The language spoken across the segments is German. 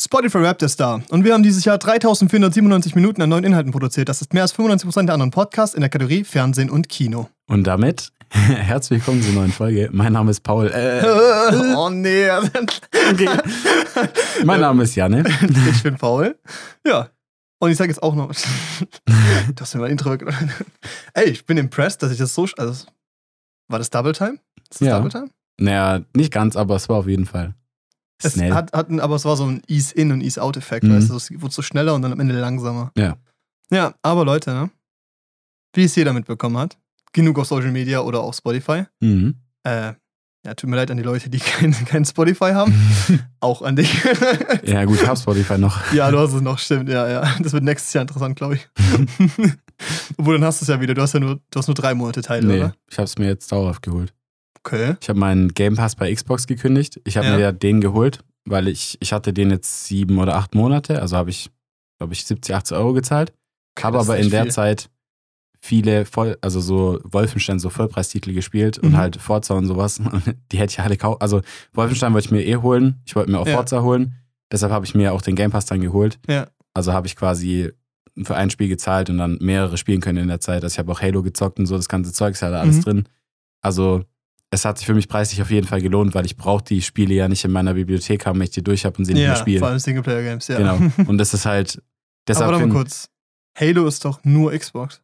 Spotify Rap ist da und wir haben dieses Jahr 3497 Minuten an neuen Inhalten produziert. Das ist mehr als 95% der anderen Podcasts in der Kategorie Fernsehen und Kino. Und damit herzlich willkommen zur neuen Folge. Mein Name ist Paul. Äh, oh nee. okay. Mein Name ist Janne. Ich bin Paul. Ja. Und ich sage jetzt auch noch, du hast mir mein Intro. Ey, ich bin impressed, dass ich das so. Also, war das Double Time? Ist das Ja. Double Time? Naja, nicht ganz, aber es war auf jeden Fall Es schnell. hat, hat, ein- aber es war so ein Ease-In- und Ease-Out-Effekt, Mhm. weißt du? Es wurde so schneller und dann am Ende langsamer. Ja. Ja, aber Leute, ne? Wie es jeder mitbekommen hat, genug auf Social Media oder auf Spotify. mhm. Äh, ja, tut mir leid an die Leute, die kein, kein Spotify haben. Auch an dich. ja, gut, ich hab Spotify noch. ja, du hast es noch, stimmt, ja, ja. Das wird nächstes Jahr interessant, glaube ich. Obwohl, dann hast du es ja wieder. Du hast ja nur, du hast nur drei Monate Teil, Nee, oder? ich hab's mir jetzt dauerhaft geholt. Okay. Ich habe meinen Game Pass bei Xbox gekündigt. Ich habe Ja. mir ja den geholt, weil ich, ich hatte den jetzt sieben oder acht Monate. Also habe ich, glaube ich, 70, 80 Euro gezahlt. Habe das ist aber in der viel. Zeit viele voll, also so Wolfenstein, so Vollpreistitel gespielt und Mhm. halt Forza und sowas. Die hätte ich alle kaufen. Also Wolfenstein wollte ich mir eh holen. Ich wollte mir auch Ja. Forza holen. Deshalb habe ich mir auch den Game Pass dann geholt. Ja. Also habe ich quasi für ein Spiel gezahlt und dann mehrere spielen können in der Zeit. Also ich habe auch Halo gezockt und so, das ganze Zeug ist ja da alles Mhm. drin. Also es hat sich für mich preislich auf jeden Fall gelohnt, weil ich brauche die Spiele ja nicht in meiner Bibliothek haben, wenn ich die durch habe und sie nicht Ja, mehr spielen. vor allem Singleplayer-Games, ja. Genau. Und das ist halt, aber deshalb warte mal kurz. Halo ist doch nur Xbox.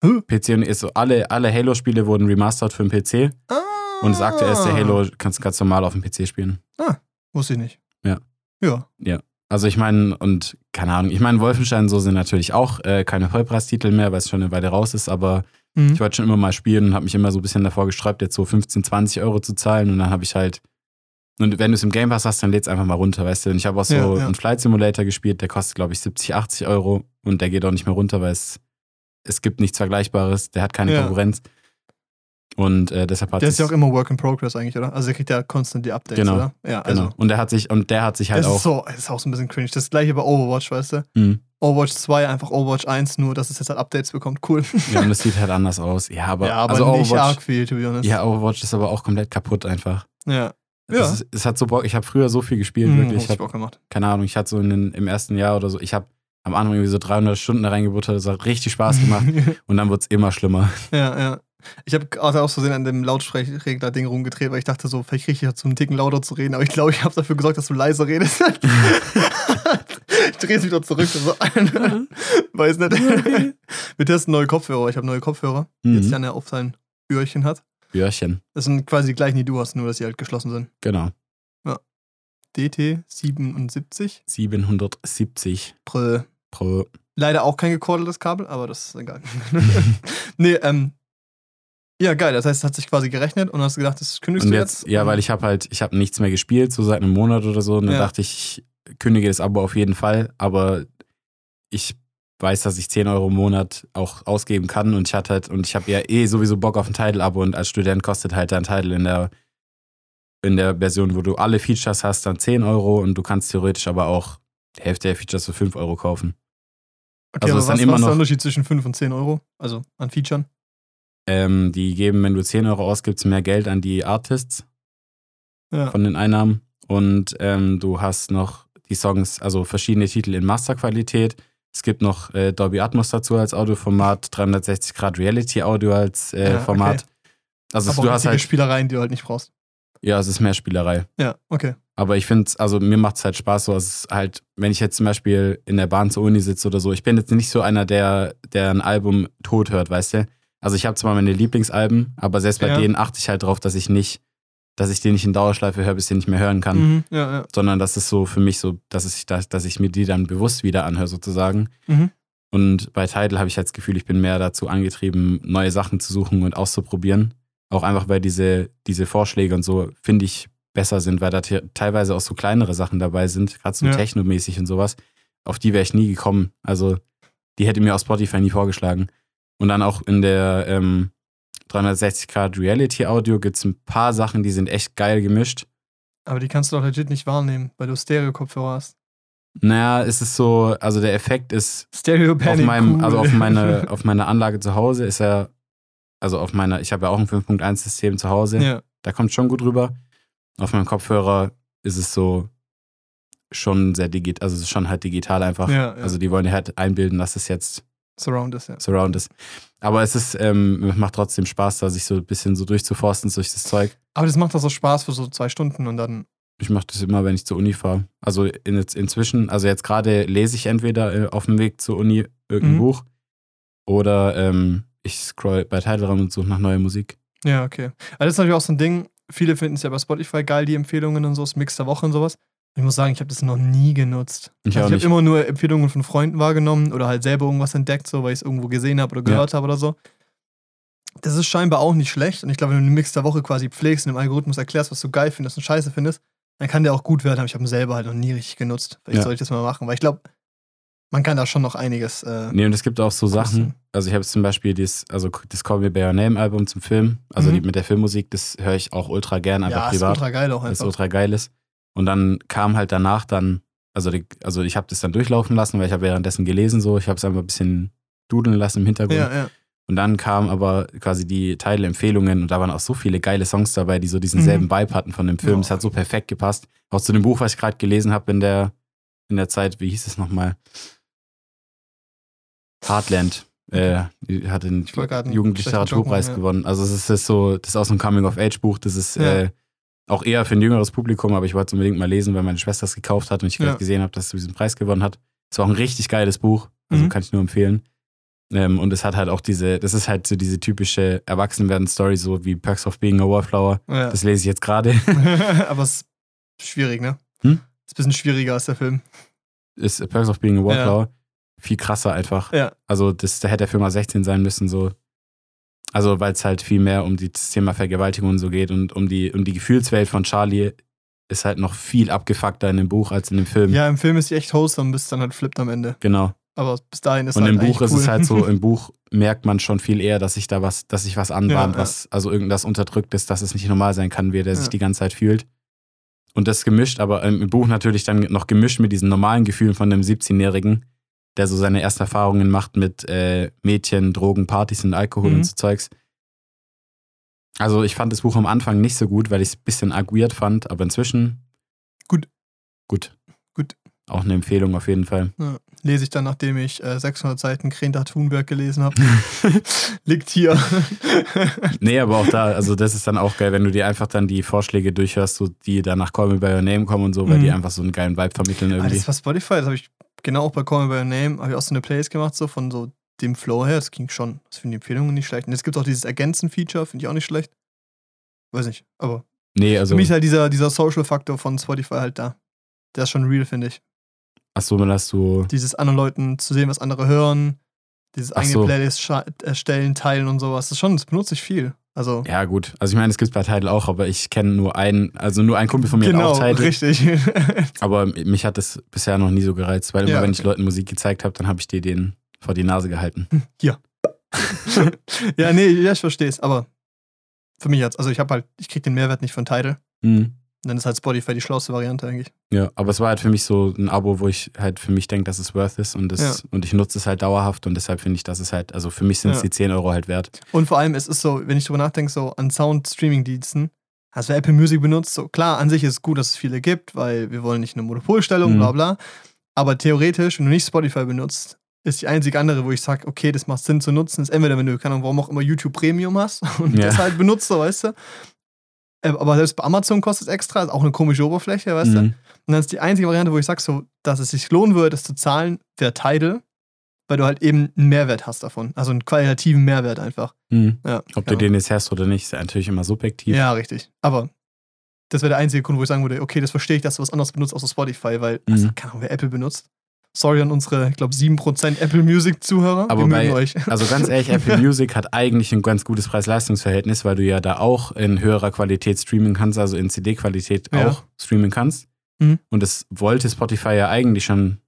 PC und ist so, alle, alle Halo-Spiele wurden remastered für den PC Ah. und das aktuellste Halo kannst du ganz normal auf dem PC spielen. Wusste ich nicht. Ja. Ja. Also ich meine, und keine Ahnung, ich meine, Wolfenstein so sind natürlich auch äh, keine Vollpreistitel mehr, weil es schon eine Weile raus ist, aber Mhm. ich wollte schon immer mal spielen und habe mich immer so ein bisschen davor gesträubt, jetzt so 15, 20 Euro zu zahlen und dann habe ich halt, und wenn du es im Game Pass hast, dann lädst einfach mal runter, weißt du. Und ich habe auch so Ja, ja. einen Flight Simulator gespielt, der kostet, glaube ich, 70, 80 Euro und der geht auch nicht mehr runter, weil es, es gibt nichts Vergleichbares, der hat keine Ja. Konkurrenz. Und äh, deshalb hat Der ist ja auch immer Work in Progress eigentlich, oder? Also der kriegt ja constant die Updates, Genau. oder? Ja, also. Genau. Und der hat sich, und der hat sich halt das auch. ist, so, das ist auch so ein bisschen cringe. Das gleiche bei Overwatch, weißt du? Hm. Overwatch 2, einfach Overwatch 1, nur dass es jetzt halt Updates bekommt. Cool. Ja, und es sieht halt anders aus. Ja, aber, ja, aber also nicht Overwatch, arg viel, to be honest. Ja, Overwatch ist aber auch komplett kaputt einfach. Ja. Ja. ist, es hat so Bock, ich habe früher so viel gespielt, Hm, wirklich. Ich hab, Bock gemacht. keine Ahnung, ich hatte so in den, im ersten Jahr oder so, ich habe am Anfang irgendwie so 300 Stunden da reingebuttert, das hat richtig Spaß gemacht und dann wird es immer schlimmer. ja, ja. Ich habe gerade aus Versehen an dem Lautsprecherregler-Ding rumgedreht, weil ich dachte so, vielleicht kriege ich dazu einen Ticken lauter zu reden, aber ich glaube, ich habe dafür gesorgt, dass du leiser redest. ich drehe es wieder zurück. So. Weiß nicht. Wir testen neue Kopfhörer. Ich habe neue Kopfhörer, die jetzt Mhm. Janne auf sein Öhrchen hat. Björchen, Das sind quasi die gleichen, die du hast, nur dass sie halt geschlossen sind. genau. DT 77. 770 Prö. pro. Leider auch kein gekordeltes Kabel, aber das ist egal. nee, ähm. Ja, geil. Das heißt, es hat sich quasi gerechnet und hast gedacht, das kündigst Und du jetzt, jetzt? ja, weil ich habe halt, ich habe nichts mehr gespielt, so seit einem Monat oder so. Und dann Ja. dachte ich, ich kündige das Abo auf jeden Fall, aber ich weiß, dass ich 10 Euro im Monat auch ausgeben kann und ich hatte halt, und ich habe ja eh sowieso Bock auf ein Tidal-Abo und als Student kostet halt dein Tidal in der, in der Version, wo du alle Features hast, dann 10 Euro und du kannst theoretisch aber auch die Hälfte der Features für 5 Euro kaufen. Okay, also aber ist dann was, immer was ist der Unterschied zwischen 5 und 10 Euro? Also an Featuren? Ähm, die geben, wenn du 10 Euro ausgibst, mehr Geld an die Artists Ja. von den Einnahmen. Und ähm, du hast noch die Songs, also verschiedene Titel in Masterqualität. Es gibt noch äh, Dolby Atmos dazu als Audioformat, 360 Grad Reality Audio als äh, Ja, okay. Format. Also aber du hast halt, Spielereien, die du halt nicht brauchst. ja, es ist mehr Spielerei. Ja, okay. Aber ich finde also mir macht es halt Spaß, so es ist halt, wenn ich jetzt zum Beispiel in der Bahn zur Uni sitze oder so, ich bin jetzt nicht so einer, der, der ein Album tot hört, weißt du? Also ich habe zwar meine Lieblingsalben, aber selbst bei Ja. denen achte ich halt drauf, dass ich nicht, dass ich den nicht in Dauerschleife höre, bis ich den nicht mehr hören kann. Mhm. Ja, ja. Sondern das ist so für mich so, dass ich, dass, dass ich mir die dann bewusst wieder anhöre, sozusagen. Mhm. Und bei Tidal habe ich halt das Gefühl, ich bin mehr dazu angetrieben, neue Sachen zu suchen und auszuprobieren. Auch einfach, weil diese, diese Vorschläge und so, finde ich, besser sind, weil da te- teilweise auch so kleinere Sachen dabei sind, gerade so Ja. technomäßig und sowas. Auf die wäre ich nie gekommen. Also, die hätte mir aus Spotify nie vorgeschlagen. Und dann auch in der ähm, 360 Grad Reality Audio gibt es ein paar Sachen, die sind echt geil gemischt. Aber die kannst du doch legit nicht wahrnehmen, weil du Stereo-Kopfhörer hast. Naja, es ist so, also der Effekt ist Stereo auf meinem, cool. also auf meine, auf meiner Anlage zu Hause ist er, also auf meiner, ich habe ja auch ein 5.1-System zu Hause, ja. da kommt schon gut rüber. Auf meinem Kopfhörer ist es so, schon sehr digital, also es ist schon halt digital einfach. Ja, ja. Also die wollen ja halt einbilden, dass es jetzt Surround ist, ja. Surround ist. Aber es ist, ähm, macht trotzdem Spaß, da sich so ein bisschen so durchzuforsten durch das Zeug. Aber das macht doch so Spaß für so zwei Stunden und dann. Ich mache das immer, wenn ich zur Uni fahre. Also in, inzwischen, also jetzt gerade lese ich entweder äh, auf dem Weg zur Uni irgendein Mhm. Buch oder ähm, ich scroll bei Tidal rum und suche nach neuer Musik. Ja, okay. Also das ist natürlich auch so ein Ding. Viele finden es ja bei Spotify geil, die Empfehlungen und so, das Mix der Woche und sowas. Ich muss sagen, ich habe das noch nie genutzt. Ich also ich habe immer nur Empfehlungen von Freunden wahrgenommen oder halt selber irgendwas entdeckt, so weil ich es irgendwo gesehen habe oder gehört habe oder so. Das ist scheinbar auch nicht schlecht. Und ich glaube, wenn du den Mix der Woche quasi pflegst und dem Algorithmus erklärst, was du geil findest und scheiße findest, dann kann der auch gut werden. Aber ich habe ihn selber halt noch nie richtig genutzt. Vielleicht Ja. soll ich das mal machen, weil ich glaube, man kann da schon noch einiges. Äh, Nee, und es gibt auch so Sachen. Kosten. Also ich habe zum Beispiel das, also das Call Me By Your Name Album zum Film, also Mhm. die mit der Filmmusik, das höre ich auch ultra gern, einfach ja, ist privat. ultra geil auch weil es einfach. ultra geil ist. Und dann kam halt danach dann, also, die, also ich habe das dann durchlaufen lassen, weil ich habe währenddessen gelesen so, ich habe es einfach ein bisschen dudeln lassen im Hintergrund. Ja, ja. Und dann kamen aber quasi die Teilempfehlungen und da waren auch so viele geile Songs dabei, die so diesen Mhm. selben Vibe hatten von dem Film. Ja. Es hat so perfekt gepasst. Auch zu dem Buch, was ich gerade gelesen habe in der, in der Zeit, wie hieß es nochmal? Heartland. Äh, hat den einen Jugendliteraturpreis Joke gewonnen. Also es ist so, das ist auch so ein Coming-of-Age-Buch, das ist Ja. äh, auch eher für ein jüngeres Publikum, aber ich wollte es unbedingt mal lesen, weil meine Schwester es gekauft hat und ich Ja. gerade gesehen habe, dass es diesen Preis gewonnen hat. Es war auch ein richtig geiles Buch, also Mhm. kann ich nur empfehlen. Ähm, und es hat halt auch diese, das ist halt so diese typische Erwachsenwerden-Story, so wie Perks of Being a Wallflower. ja. Das lese ich jetzt gerade. Aber es ist schwierig, ne? Hm? Ist ein bisschen schwieriger als der Film. ist Perks of Being a Wallflower. Viel krasser einfach. Ja. Also das, da hätte der Film mal 16 sein müssen, so. Also weil es halt viel mehr um das Thema Vergewaltigung und so geht und um die, um die Gefühlswelt von Charlie ist halt noch viel abgefuckter in dem Buch als in dem Film. Ja, im Film ist sie echt wholesome, bis dann halt flippt am Ende. Genau. Aber bis dahin ist Und halt im Buch ist cool. es halt so, im Buch merkt man schon viel eher, dass sich da was, dass sich was anbahnt, Ja, ja. was, also irgendwas unterdrückt ist, dass es nicht normal sein kann, wie der sich Ja. die ganze Zeit fühlt. Und das gemischt, aber im Buch natürlich dann noch gemischt mit diesen normalen Gefühlen von einem 17-Jährigen, der so seine ersten Erfahrungen macht mit äh, Mädchen, Drogen, Partys und Alkohol Mhm. und so Zeugs. Also ich fand das Buch am Anfang nicht so gut, weil ich es ein bisschen arg weird fand, aber inzwischen Gut. Gut. Gut. Auch eine Empfehlung auf jeden Fall. Lese ich dann, nachdem ich äh, 600 Seiten Greta Thunberg gelesen habe. Liegt hier. Nee, aber auch da, also das ist dann auch geil, wenn du dir einfach dann die Vorschläge durchhörst, so die dann nach Call Me By Your Name kommen und so, weil Mhm. die einfach so einen geilen Vibe vermitteln Ah, irgendwie. das war Spotify, das habe ich genau auch bei Call Me By Your Name, habe ich auch so eine Playlist gemacht, so von so dem Flow her. Das ging schon. Das finde die Empfehlungen nicht schlecht. Und es gibt auch dieses Ergänzen-Feature, finde ich auch nicht schlecht. Weiß nicht, aber Nee, also, für mich ist halt dieser, dieser Social-Faktor von Spotify halt da. Der ist schon real, finde ich. achso, dass du, Dieses anderen Leuten zu sehen, was andere hören, dieses eigene so. Playlist erstellen, teilen und sowas. Das ist schon, das benutze ich viel. Also, ja gut, also ich meine, es gibt bei Tidal auch, aber ich kenne nur einen, also nur ein Kumpel von mir hat genau, auch Tidal, richtig. aber mich hat das bisher noch nie so gereizt, weil immer Ja, wenn ich. Leuten Musik gezeigt habe, dann habe ich dir den vor die Nase gehalten. ja, nee, ja, ich verstehe es, aber für mich jetzt, also ich habe halt, ich krieg den Mehrwert nicht von Tidal. Mhm. Dann ist halt Spotify die schlauste Variante eigentlich. Ja, aber es war halt für mich so ein Abo, wo ich halt für mich denke, dass es worth ist und, das, Ja. und ich nutze es halt dauerhaft und deshalb finde ich, dass es halt, also für mich sind es Ja. die 10 Euro halt wert. Und vor allem, es ist so, wenn ich drüber nachdenke, so an Sound-Streaming-Diensten, also wer Apple Music benutzt, so klar, an sich ist es gut, dass es viele gibt, weil wir wollen nicht eine Monopolstellung, Mhm. bla bla. Aber theoretisch, wenn du nicht Spotify benutzt, ist die einzige andere, wo ich sage, okay, das macht Sinn zu nutzen, ist entweder, wenn du, keine Ahnung, warum auch immer YouTube Premium hast und Ja. das halt benutzt, so, weißt du. Äh, Aber selbst bei Amazon kostet es extra, ist auch eine komische Oberfläche, weißt du. Mhm. Und dann ist die einzige Variante, wo ich sage, so, dass es sich lohnen würde, das zu zahlen, wäre Tidal, weil du halt eben einen Mehrwert hast davon. Also einen qualitativen Mehrwert einfach. Mhm. Ja, Ob genau. du den jetzt hast oder nicht, ist ja natürlich immer subjektiv. Ja, richtig. Aber das wäre der einzige Grund, wo ich sagen würde, okay, das verstehe ich, dass du was anderes benutzt außer Spotify, weil, Mhm. also, keine Ahnung, wer Apple benutzt. Sorry an unsere, ich glaube, 7% Apple Music-Zuhörer. Aber bei- euch. Also ganz ehrlich, Apple Music hat eigentlich ein ganz gutes Preis-Leistungs-Verhältnis, weil du ja da auch in höherer Qualität streamen kannst, also in CD-Qualität Ja. auch streamen kannst. Mhm. Und das wollte Spotify ja eigentlich schon,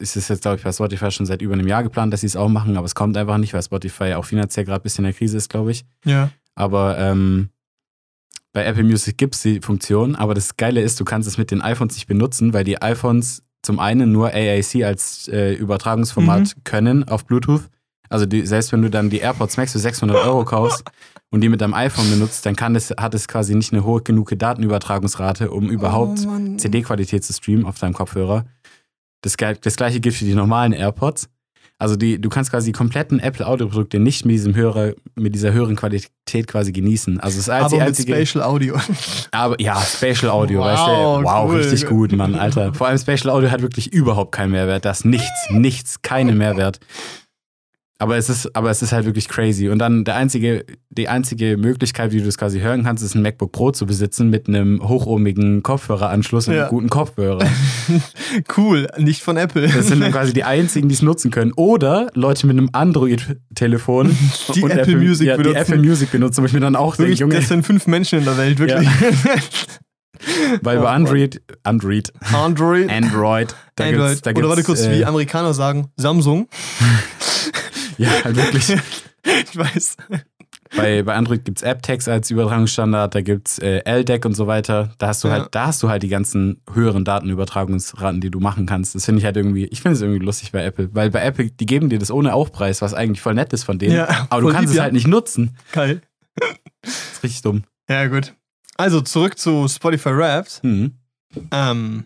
ist es jetzt, glaube ich, bei Spotify schon seit über einem Jahr geplant, dass sie es auch machen, aber es kommt einfach nicht, weil Spotify auch finanziell gerade ein bisschen in der Krise ist, glaube ich. Ja. Aber ähm, bei Apple Music gibt es die Funktion, aber das Geile ist, du kannst es mit den iPhones nicht benutzen, weil die iPhones zum einen nur AAC als äh, Übertragungsformat können auf Bluetooth. Also die, selbst wenn du dann die AirPods Max für 600 Euro kaufst, und die mit deinem iPhone benutzt, dann kann es, hat es quasi nicht eine hohe genug Datenübertragungsrate, um überhaupt Oh. CD-Qualität zu streamen auf deinem Kopfhörer. Das, das gleiche gilt für die normalen AirPods. Also die, du kannst quasi die kompletten Apple-Audio-Produkte nicht mit diesem höhere, mit dieser höheren Qualität quasi genießen. Also das ist Aber die mit einzige. Spatial Audio. Aber ja, Spatial Audio, Wow, weißt du? Wow, cool. richtig gut, Mann, Alter. Vor allem Spatial Audio hat wirklich überhaupt keinen Mehrwert. Das ist nichts, nichts, keinen Mehrwert. Aber es ist, aber es ist halt wirklich crazy. Und dann der einzige, die einzige Möglichkeit, wie du das quasi hören kannst, ist ein MacBook Pro zu besitzen mit einem hochohmigen Kopfhöreranschluss und Ja. einem guten Kopfhörer. cool, nicht von Apple. Das sind dann quasi die einzigen, die es nutzen können. Oder Leute mit einem Android-Telefon Die und Apple Music ja, die benutzen. Apple Music benutzen, wo ich mir dann auch denke, wirklich, Junge, das sind fünf Menschen in der Welt, wirklich. weil Oh bei. Android, Android, Android. Android, da Android. gibt's, da Oder warte gibt's, kurz, äh, wie Amerikaner sagen, Samsung. Ja, halt wirklich. ich weiß. bei, bei Android gibt es AppText als Übertragungsstandard, da gibt es äh, LDEC und so weiter. Da hast du Ja. halt, da hast du halt die ganzen höheren Datenübertragungsraten, die du machen kannst. Das finde ich halt irgendwie, ich finde es irgendwie lustig bei Apple. Weil bei Apple, die geben dir das ohne Aufpreis, was eigentlich voll nett ist von denen. Ja, aber du kannst lieb, es halt nicht nutzen. Geil. Das ist richtig dumm. Ja, gut. Also zurück zu Spotify Wrapped. Mhm. Ähm,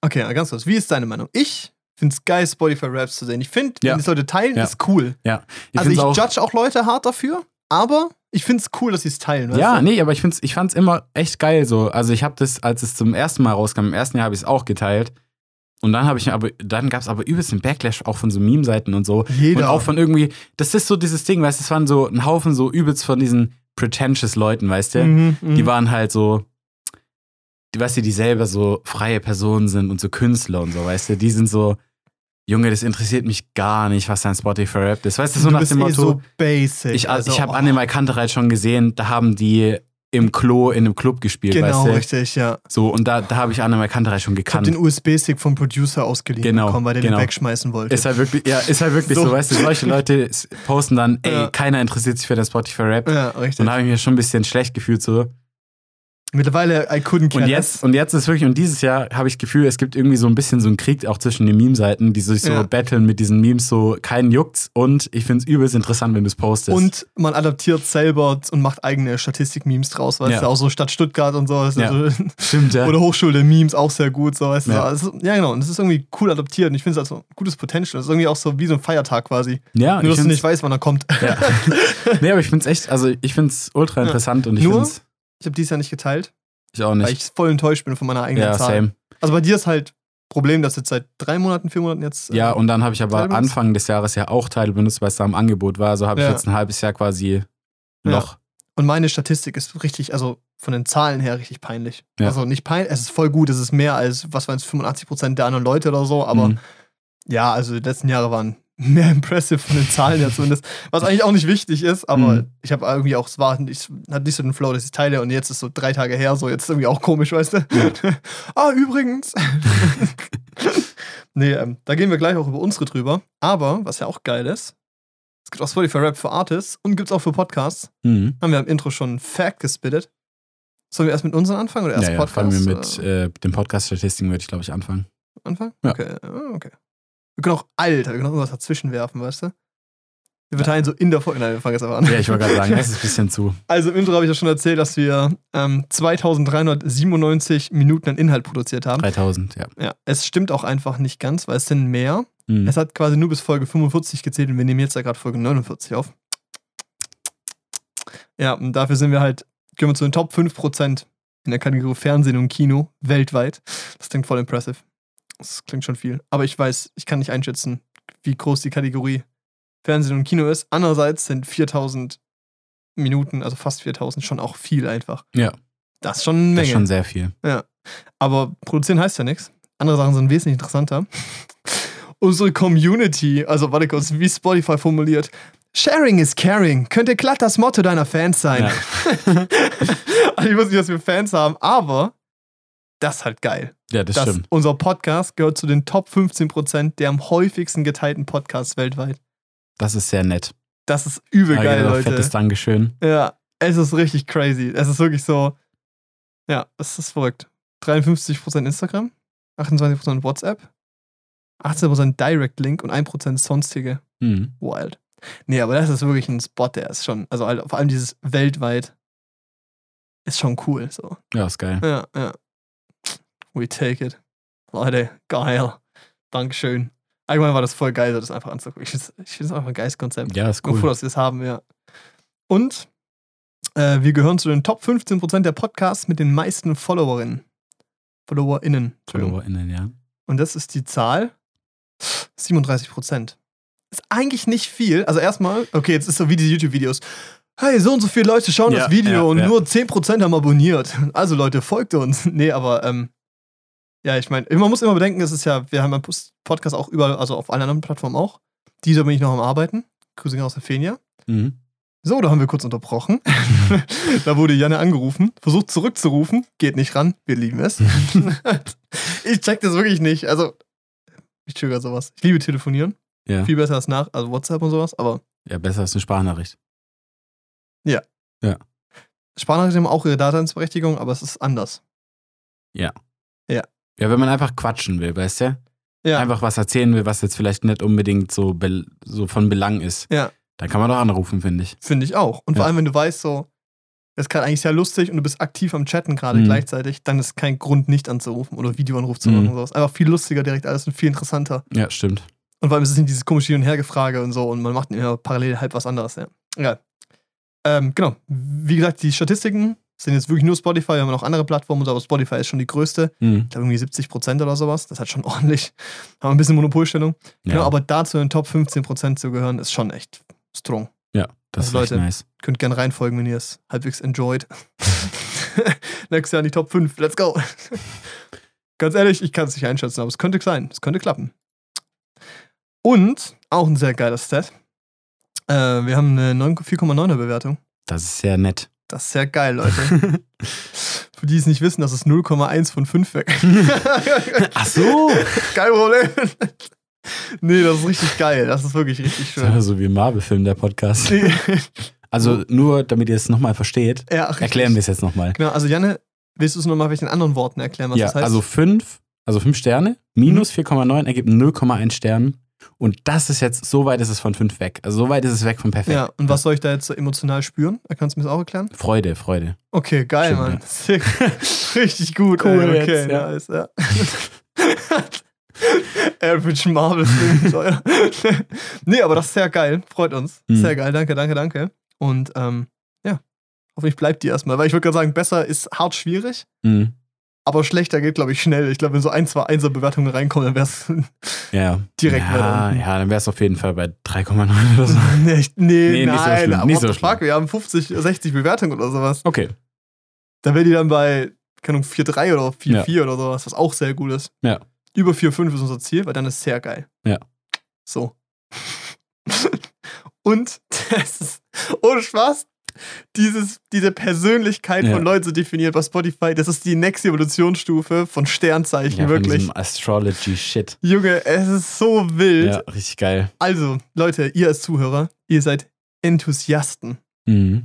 okay, ganz kurz. Wie ist deine Meinung? Ich finde es geil, Spotify Raps zu sehen. Ich finde, Ja. wenn die Leute teilen, Ja. ist cool. Ich also ich auch, judge auch Leute hart dafür, aber ich finde es cool, dass sie es teilen. weißt Ja, du? nee, aber ich, find's, ich fand es immer echt geil so. Also ich habe das, als es zum ersten Mal rauskam, im ersten Jahr habe ich es auch geteilt. Und dann habe ich aber, dann gab es aber übelst den Backlash auch von so Meme-Seiten und so. Jeder. Und auch von irgendwie, das ist so dieses Ding, weißt du, es waren so ein Haufen so übelst von diesen pretentious Leuten, weißt du? Mhm, mhm. Die waren halt so, die, weißt du, die selber so freie Personen sind und so Künstler und so, weißt du? Die sind so, Junge, das interessiert mich gar nicht, was dein Spotify Rap ist. Weißt du, so du nach dem eh Motto, so basic. ich, also, ich habe oh, Annemai Kantereit schon gesehen, da haben die im Klo in einem Club gespielt, Genau, weißt du? richtig, ja. So, und da, da habe ich Annemai Kantereit schon Ich habe gekannt. den USB-Stick vom Producer ausgeliehen Genau, bekommen, weil der genau. den wegschmeißen wollte. Ist halt wirklich, ja, ist halt wirklich so, So. weißt du, solche Leute posten dann, ey, Ja. keiner interessiert sich für den Spotify Rap. ja, richtig. Und da habe ich mir schon ein bisschen schlecht gefühlt so. Mittlerweile, I couldn't care Und jetzt, und jetzt ist wirklich, und dieses Jahr habe ich das Gefühl, es gibt irgendwie so ein bisschen so einen Krieg auch zwischen den Meme-Seiten, die sich so Ja. battlen mit diesen Memes, so keinen juckt's. Und ich finde es übelst interessant, wenn du es postest. Und man adaptiert selber und macht eigene Statistik-Memes draus, weißt Ja. du, auch so Stadt Stuttgart und so. Ja. so Stimmt, ja. Oder Hochschule Memes auch sehr gut, so weißt du. Ja. so. Also, ja, genau. Und das ist irgendwie cool adaptiert. Und ich finde es also gutes Potential. Das ist irgendwie auch so wie so ein Feiertag quasi. ja, Nur, ich dass du nicht weißt, wann er kommt. Ja. nee, aber ich finde es echt, also ich finde es ultra interessant und ich finde es, Ich habe dieses Jahr nicht geteilt, ich auch weil nicht. ich voll enttäuscht bin von meiner eigenen Ja, Zahl. same. Also bei dir ist halt Problem, dass jetzt seit drei Monaten, vier Monaten jetzt. äh, Ja, und dann habe ich aber? Anfang des Jahres ja auch Teile benutzt, weil es da im Angebot war. Also habe ich Ja. jetzt ein halbes Jahr quasi Ja. Loch. Und meine Statistik ist richtig, also von den Zahlen her richtig peinlich. Ja. Also nicht peinlich, es ist voll gut, es ist mehr als, was waren es, 85% der anderen Leute oder so, aber Mhm. ja, also die letzten Jahre waren mehr impressive von den Zahlen her zumindest, was eigentlich auch nicht wichtig ist, aber Mhm. ich habe irgendwie auch, es war nicht, hat nicht so den Flow, dass ich teile und jetzt ist so drei Tage her, so jetzt ist irgendwie auch komisch, weißt du? ah, übrigens. nee, ähm, da gehen wir gleich auch über unsere drüber, aber was ja auch geil ist, es gibt auch Spotify Rap für Artists und gibt es auch für Podcasts. Mhm. Haben wir im Intro schon einen Fact gespittet. Sollen wir erst mit unseren anfangen oder erst Ja, ja, Podcast? fangen wir mit oder äh, den Podcast-Statistiken, würde ich glaube ich anfangen. Anfang? ja. Okay. ah, okay. Wir können auch Alter, wir können auch irgendwas dazwischen werfen, weißt du? Wir verteilen so in der Folge. Nein, wir fangen jetzt aber an. Ja, ich wollte gerade sagen, das ist ein bisschen zu. Also im Intro habe ich ja schon erzählt, dass wir ähm, 2397 Minuten an Inhalt produziert haben. 3000, ja. Ja, es stimmt auch einfach nicht ganz, weil es sind mehr. Mhm. Es hat quasi nur bis Folge 45 gezählt und wir nehmen jetzt ja gerade Folge 49 auf. Ja, und dafür sind wir halt, gehören wir zu den Top 5% in der Kategorie Fernsehen und Kino weltweit. Das klingt voll impressive. Das klingt schon viel. Aber ich weiß, ich kann nicht einschätzen, wie groß die Kategorie Fernsehen und Kino ist. Andererseits sind 4000 Minuten, also fast 4000, schon auch viel einfach. Ja. Das ist schon eine Das Menge. ist schon sehr viel. Aber produzieren heißt ja nichts. Andere Sachen sind wesentlich interessanter. Unsere Community, also warte kurz, wie Spotify formuliert. Sharing is caring. Könnte glatt das Motto deiner Fans sein. Ja. also ich wusste nicht, dass wir Fans haben, aber das ist halt geil. Ja, das Das stimmt. unser Podcast gehört zu den Top 15% der am häufigsten geteilten Podcasts weltweit. Das ist sehr nett. Das ist übel Ja, geil, Leute. Fettes Dankeschön. Ja, es ist richtig crazy. Es ist wirklich so. Ja, es ist verrückt. 53% Instagram, 28% WhatsApp, 18% Direct Link und 1% sonstige. Mhm. Wild. Nee, aber das ist wirklich ein Spot, der ist schon, also halt, vor allem dieses weltweit ist schon cool. So. Ja, ist geil. Ja, ja. We take it. Leute, geil. Dankeschön. Allgemein war das voll geil, das einfach anzugucken. Ich finde es einfach ein geiles Konzept. Ja, ist Ich bin froh, cool. dass wir es haben, ja. Und äh, wir gehören zu den Top 15% der Podcasts mit den meisten Followerinnen. FollowerInnen. FollowerInnen, ja. Und das ist die Zahl 37%. Ist eigentlich nicht viel. Also erstmal, okay, jetzt ist so wie diese YouTube-Videos. Hey, so und so viele Leute schauen Ja, das Video ja, und ja. nur 10% haben abonniert. Also Leute, folgt uns. Nee, aber ähm, ja, ich meine, man muss immer bedenken, es ist ja, wir haben einen Podcast auch überall, also auf allen anderen Plattformen auch. Dieser bin ich noch am Arbeiten. Grüße aus der Fenia. Mhm. So, da haben wir kurz unterbrochen. da wurde Janne angerufen, versucht zurückzurufen, geht nicht ran. Wir lieben es. ich check das wirklich nicht. Also, ich zögere sowas. Ich liebe telefonieren. Ja. Viel besser als nach, also WhatsApp und sowas, aber ja, besser als eine Sprachnachricht. Sprachnachrichten haben auch ihre Daseinsberechtigung, aber es ist anders. Ja, wenn man einfach quatschen will, weißt du? Ja. Einfach was erzählen will, was jetzt vielleicht nicht unbedingt so, bel- so von Belang ist. Ja. Dann kann man doch anrufen, finde ich. Finde ich auch. Und vor Ja. allem, wenn du weißt, so, das ist gerade eigentlich sehr lustig und du bist aktiv am Chatten gerade Mhm. gleichzeitig, dann ist kein Grund, nicht anzurufen oder Videoanruf zu Mhm. machen und sowas. Einfach viel lustiger direkt alles und viel interessanter. Ja, stimmt. Und vor allem ist es nicht dieses komische Hin- und Hergefrage und so und man macht immer parallel halb was anderes, ja. Egal. Ähm, genau. Wie gesagt, die Statistiken sind jetzt wirklich nur Spotify, wir haben noch andere Plattformen, aber Spotify ist schon die größte. Mhm. Ich glaube irgendwie 70% oder sowas. Das halt schon ordentlich. Haben wir ein bisschen Monopolstellung. Ja, Genau, aber dazu in den Top 15% zu gehören, ist schon echt strong. ja das also ist Leute- nice. Könnt gerne reinfolgen, wenn ihr es halbwegs enjoyed. Nächstes Jahr in die Top 5. Let's go. Ganz ehrlich, ich kann es nicht einschätzen, aber es könnte sein. Es könnte klappen. Und auch ein sehr geiler Stat. Äh, wir haben eine 9 4,9er Bewertung. Das ist sehr nett. Das ist sehr geil, Leute. Für die es nicht wissen, das ist 0,1 von 5 weg. Ach so. Kein Problem. nee, das ist richtig geil. Das ist wirklich richtig Das ist aber schön. so wie im Marvel-Film, der Podcast. Nee. Also nur, damit ihr es nochmal versteht, ja, erklären wir es jetzt nochmal. Genau, also Janne, willst du es nochmal vielleicht in anderen Worten erklären, was Ja, das heißt? also fünf, also fünf Sterne minus 4,9 ergibt 0,1 Stern. Und das ist jetzt, so weit ist es von fünf weg. Also so weit ist es weg von perfekt. Ja, und was soll ich da jetzt so emotional spüren? Kannst du mir das auch erklären? Freude, Freude. Okay, geil, Stimmt, Mann. ja. Richtig gut. Cool ey. Okay, jetzt, ja. nice, ja. Average Marvel Film. ja. nee, aber das ist sehr geil. Freut uns. Mhm. Sehr geil. Danke, danke, danke. Und ähm, ja, hoffentlich bleibt die erstmal. Weil ich würde gerade sagen, besser ist hart schwierig, Mhm. Aber schlechter geht, glaube ich, schnell. Ich glaube, wenn so ein, zwei Einser-Bewertungen reinkommen, dann wäre es. Ja. Direkt ja, weiter ja, dann wäre es auf jeden Fall bei 3,9 oder so. nee, nee, Nee, nicht so nein. schlimm, aber nicht so schlimm. wir haben 50, 60 Bewertungen oder sowas. Okay. Da wäre die dann bei, keine Ahnung, 4,3 oder 4,4 oder sowas, was auch sehr gut ist. Ja. Über 4,5 ist unser Ziel, weil dann ist es sehr geil. Ja. So. Und das ist, ohne Spaß, dieses, diese Persönlichkeit Ja. von Leuten zu definieren bei Spotify, das ist die nächste Evolutionsstufe von Sternzeichen, Ja, von wirklich. diesem Astrology-Shit. Junge, es ist so wild. Ja, richtig geil. Also, Leute, ihr als Zuhörer, ihr seid Enthusiasten. Mhm.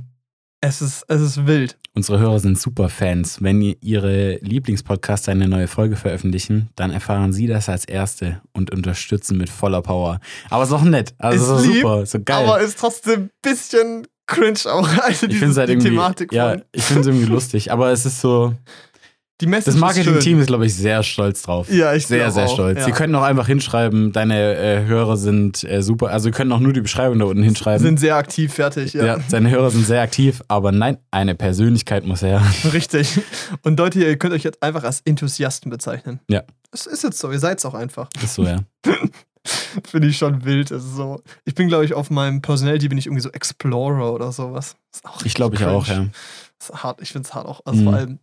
Es ist, es ist wild. Unsere Hörer sind super Fans. Wenn ihr ihre Lieblingspodcaster eine neue Folge veröffentlichen, dann erfahren sie das als Erste und unterstützen mit voller Power. Aber ist auch nett. Also Ist so lieb, super, so geil. Aber ist trotzdem ein bisschen cringe auch. Also ich finde es halt die irgendwie, Thematik ja, von. ich finde es irgendwie lustig. Aber es ist so, Die Message das ist Marketing-Team schön. ist, glaube ich, sehr stolz drauf. Ja, ich Sehr, sehr auch, stolz. ja. Sie können auch einfach hinschreiben, deine äh, Hörer sind äh, super. Also, Sie können auch nur die Beschreibung da unten hinschreiben. sind sehr aktiv fertig, ja. ja. seine Hörer sind sehr aktiv, aber nein, eine Persönlichkeit muss her. Richtig. Und Leute, ihr könnt euch jetzt einfach als Enthusiasten bezeichnen. Ja. Das ist jetzt so, ihr seid es auch einfach. Ist so, ja. Finde ich schon wild. Ist so. Ich bin, glaube ich, auf meinem Personality bin ich irgendwie so Explorer oder sowas. Ich glaube, ich auch, ja. Das ist hart, ich finde es hart auch. Also Mhm. vor allem,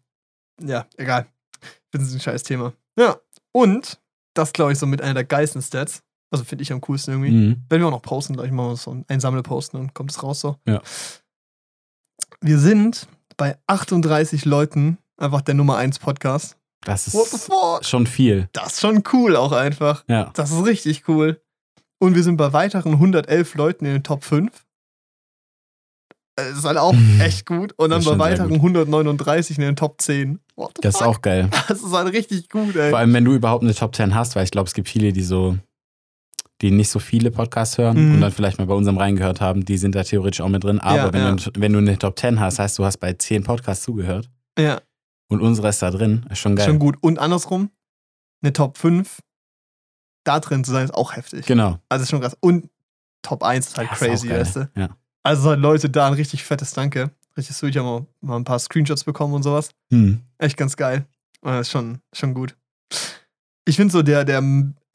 ja, egal. Ich finde es ein scheiß Thema. Ja, und das glaube ich so mit einer der geilsten Stats. Also finde ich am coolsten irgendwie. Mhm. Wenn wir auch noch posten, gleich machen wir so ein Sammelposten und kommt es raus so. Ja. Wir sind bei 38 Leuten einfach der Nummer 1 Podcast. Das ist schon viel. Das ist schon cool auch einfach. Ja. Das ist richtig cool. Und wir sind bei weiteren 111 Leuten in den Top 5. Das ist halt auch echt gut. Und dann ist bei weiteren gut. 139 in den Top 10. What the Das ist fuck? auch geil. Das ist halt richtig gut, ey. Vor allem, wenn du überhaupt eine Top 10 hast, weil ich glaube, es gibt viele, die so die nicht so viele Podcasts hören Mhm. und dann vielleicht mal bei unserem reingehört haben, die sind da theoretisch auch mit drin. Aber Ja, wenn, ja. Du, wenn du eine Top 10 hast, heißt du hast bei 10 Podcasts zugehört Ja, und unsere ist da drin, ist schon geil. schon gut. Und andersrum, eine Top 5, da drin zu sein, ist auch heftig. Genau. Also ist schon krass. Und Top 1 ist halt Ja, crazy, weißt du? Ja. Also halt Leute, da ein richtig fettes Danke. Richtig sweet, ich habe mal, mal ein paar Screenshots bekommen und sowas. Hm. Echt ganz geil. Äh, ist schon, schon gut. Ich finde so, der, der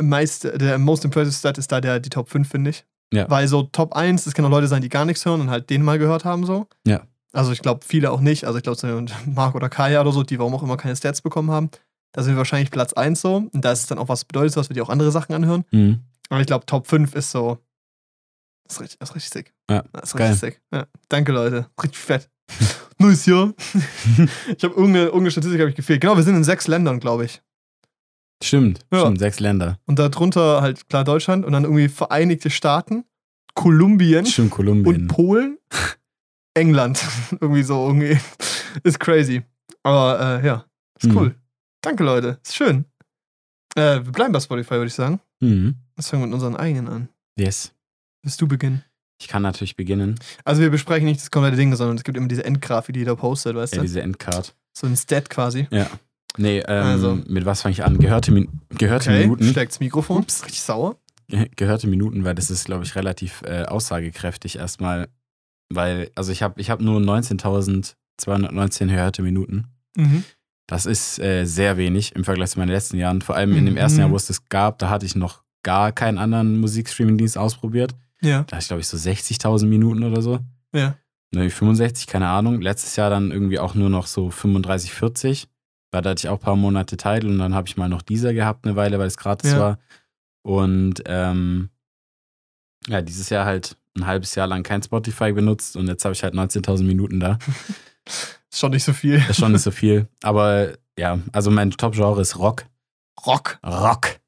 meiste, der most impressive Stat ist da der, die Top 5, finde ich. Ja. Weil so Top 1, das können auch Leute sein, die gar nichts hören und halt den mal gehört haben, so. Ja. Also ich glaube, viele auch nicht. Also ich glaube, Marc oder Kaya oder so, die warum auch immer keine Stats bekommen haben. Da sind wir wahrscheinlich Platz 1 so. Und da ist es dann auch was bedeutet, was wir dir auch andere Sachen anhören. Hm. Aber ich glaube, Top 5 ist so. Das ist richtig, das ist richtig sick. Ja, das ist geil. richtig sick. Ja. Danke, Leute. Richtig fett. Neues Jahr. ich habe irgendeine, irgendeine Statistik habe ich gefehlt. Genau, wir sind in sechs Ländern, glaube ich. Stimmt, Ja. stimmt, sechs Länder. Und darunter halt klar Deutschland und dann irgendwie Vereinigte Staaten, Kolumbien Stimmt, Kolumbien. und Polen, England. irgendwie so, irgendwie. Ist crazy. Aber äh, ja, ist Mhm. cool. Danke, Leute. Ist schön. Äh, wir bleiben bei Spotify, würde ich sagen. Mhm. Jetzt fangen wir mit unseren eigenen an. Yes. Willst du beginnen? Ich kann natürlich beginnen. Also wir besprechen nicht das komplette Ding, sondern es gibt immer diese Endgrafik, die jeder postet, weißt Ja, du? diese Endcard. So ein Stat quasi. Nee, ähm, Also. mit was fange ich an? Gehörte, Min gehörte Okay, Minuten. steckt's Mikrofon. Ups, richtig sauer. Ge gehörte Minuten, weil das ist, glaube ich, relativ äh, aussagekräftig erstmal. Weil, also ich habe ich hab nur 19.219 gehörte Minuten. Mhm. Das ist äh, sehr wenig im Vergleich zu meinen letzten Jahren. Vor allem in dem Mhm. ersten Jahr, wo es das gab, da hatte ich noch gar keinen anderen Musikstreaming-Dienst ausprobiert. Ja, Da hatte ich, glaube ich, so 60.000 Minuten oder so. ja. Ne, 65, keine Ahnung. Letztes Jahr dann irgendwie auch nur noch so 35, 40. Weil da hatte ich auch ein paar Monate Title und dann habe ich mal noch dieser gehabt eine Weile, weil es gratis Ja. war. Und ähm, ja, dieses Jahr halt ein halbes Jahr lang kein Spotify benutzt und jetzt habe ich halt 19.000 Minuten da. Ist schon nicht so viel. Ist schon nicht so viel. Aber ja, also mein Top-Genre ist Rock. Rock. Rock.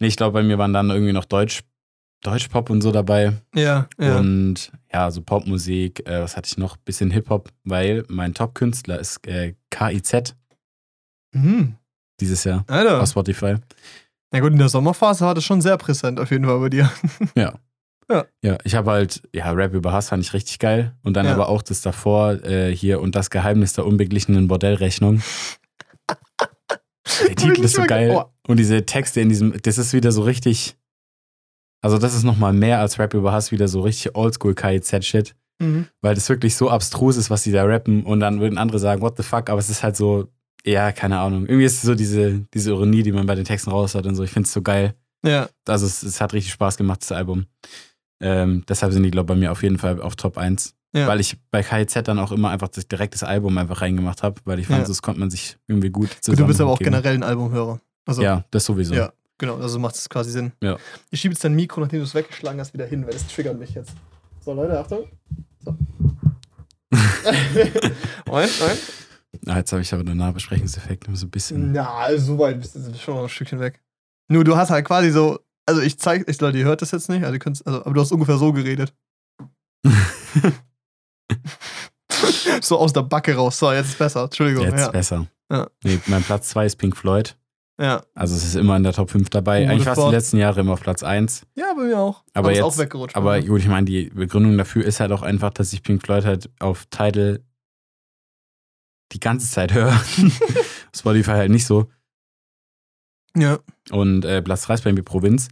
Nee, ich glaube, bei mir waren dann irgendwie noch Deutsch, Deutschpop und so dabei. Ja, ja. Und ja, so Popmusik, äh, was hatte ich noch? Bisschen Hip-Hop, weil mein Top-Künstler ist äh, KIZ Mhm. dieses Jahr Alter. auf Spotify. Na gut, in der Sommerphase war das schon sehr präsent auf jeden Fall bei dir. Ja, ich habe halt, ja, Rap über Hass fand ich richtig geil. Und dann Ja. aber auch das davor äh, hier und das Geheimnis der unbeglichenen Bordellrechnung. Der Titel ist so geil. Oh. Und diese Texte in diesem, das ist wieder so richtig. Also, das ist nochmal mehr als Rap über Hass, wieder so richtig oldschool KIZ-Shit. Mhm. Weil das wirklich so abstrus ist, was die da rappen. Und dann würden andere sagen, what the fuck, aber es ist halt so, ja, keine Ahnung. Irgendwie ist es so diese, diese Ironie, die man bei den Texten raus hat und so. Ich finde es so geil. Ja, Also, es, es hat richtig Spaß gemacht, das Album. Ähm, deshalb sind die, glaube ich, bei mir auf jeden Fall auf Top 1. Ja. Weil ich bei KIZ dann auch immer einfach das, direkt das Album einfach reingemacht habe, weil ich fand, Ja. das konnte man sich irgendwie gut zusammen du bist aber auch geben. generell ein Albumhörer. Also, Ja, das sowieso. Ja. genau, also macht es quasi Sinn. Ja. Ich schiebe jetzt dein Mikro, nachdem du es weggeschlagen hast, wieder hin, weil das triggert mich jetzt. So, Leute, Achtung. So. Moment, Moment. Ah, jetzt habe ich aber den Nahbesprechungseffekt so ein bisschen. Na, so weit bist du schon noch ein Stückchen weg. Nur du hast halt quasi so, also ich zeig, ich Leute, ihr hört das jetzt nicht, also, also aber du hast ungefähr so geredet. so aus der Backe raus. So, jetzt ist besser. Entschuldigung. Jetzt ja. besser. Ja. Nee, mein Platz 2 ist Pink Floyd. ja. Also es ist immer in der Top 5 dabei. Eigentlich war es die letzten Jahre immer auf Platz 1. Ja, bei mir auch. Aber jetzt- auch weggerutscht. Aber gut, ich meine, die Begründung dafür ist halt auch einfach, dass ich Pink Floyd halt auf Tidal die ganze Zeit höre. Spotify halt nicht so. ja. Und äh, Platz 3 ist bei mir Provinz.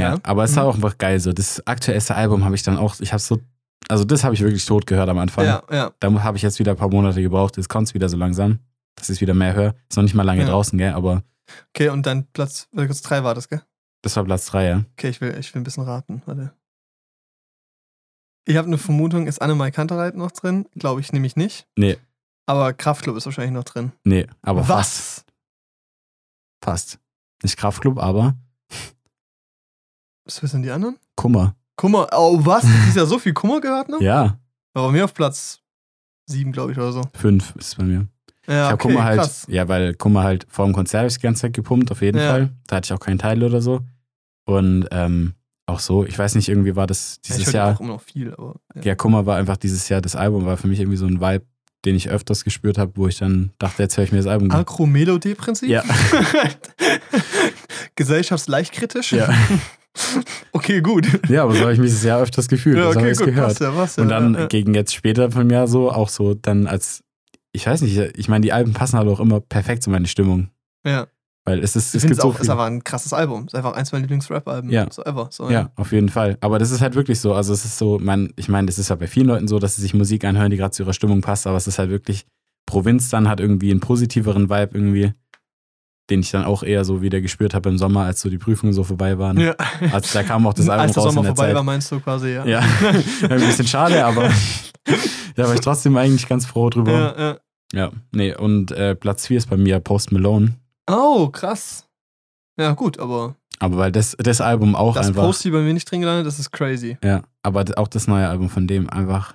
Ja, aber es ist Mhm. auch einfach geil so. Das aktuellste Album habe ich dann auch, ich habe so, also das habe ich wirklich tot gehört am Anfang. Ja, ja. Da habe ich jetzt wieder ein paar Monate gebraucht. Jetzt kommt es wieder so langsam, dass ich wieder mehr höre. Ist noch nicht mal lange Ja. draußen, gell, aber Okay, und dann Platz, Platz 3 war das, gell? das war Platz 3, ja. Okay, ich will, ich will ein bisschen raten. Warte. Ich habe eine Vermutung, ist Annemai Kantereit noch drin? Glaube ich nämlich nicht. Nee, Aber Kraftklub ist wahrscheinlich noch drin. nee, aber fast. Was? Fast. Nicht Kraftclub, aber Was wissen die anderen? Kummer. Kummer. Oh, was? Ist ja so viel Kummer gehört noch? Ja, War bei mir auf Platz 7, glaube ich, oder so. fünf ist es bei mir. Ja, ich habe okay, Kummer halt, krass. ja, weil Kummer halt vor dem Konzert hab ich die ganze Zeit gepumpt, auf jeden Ja. Fall. Da hatte ich auch keinen Teil oder so. Und ähm, auch so, ich weiß nicht, irgendwie war das Ja, ich dieses höre Jahr. auch immer noch viel, aber. Ja. Ja, Kummer war einfach dieses Jahr, das Album war für mich irgendwie so ein Vibe, den ich öfters gespürt habe, wo ich dann dachte, jetzt höre ich mir das Album an. Akro-Melodie-Prinzip? Ja. Gesellschaftsleichtkritisch? Ja. Okay, gut. Ja, aber so habe ich mich Jahr öfters gefühlt. Ja, das habe okay, ich gut, gehört. passt ja, passt ja. Und dann ja, ja. gegen jetzt später vom Jahr so, auch so dann als, ich weiß nicht, ich meine, die Alben passen halt auch immer perfekt zu meiner Stimmung. ja. Weil es ist, Ich es gibt es so auch, ist einfach ein krasses Album. Ist einfach eins meiner Lieblings-Rap-Alben. Ja. So ever. So, Ja, auf jeden Fall. Aber das ist halt wirklich so. Also es ist so, man, ich meine, das ist ja bei vielen Leuten so, dass sie sich Musik anhören, die gerade zu ihrer Stimmung passt, aber es ist halt wirklich, Provinz dann hat irgendwie einen positiveren Vibe irgendwie, den ich dann auch eher so wieder gespürt habe im Sommer, als so die Prüfungen so vorbei waren. Ja. Also da kam auch das Album Als der raus Sommer in der vorbei Zeit. war, meinst du quasi, ja. Ja, ein bisschen schade, aber da war ich trotzdem eigentlich ganz froh drüber. Ja, ja, ja. nee, und äh, Platz 4 ist bei mir Post Malone. Oh, krass. Ja, gut, aber Aber weil das, das Album auch das einfach. Posty bei mir nicht drin gelandet, das ist crazy. Ja, aber auch das neue Album von dem einfach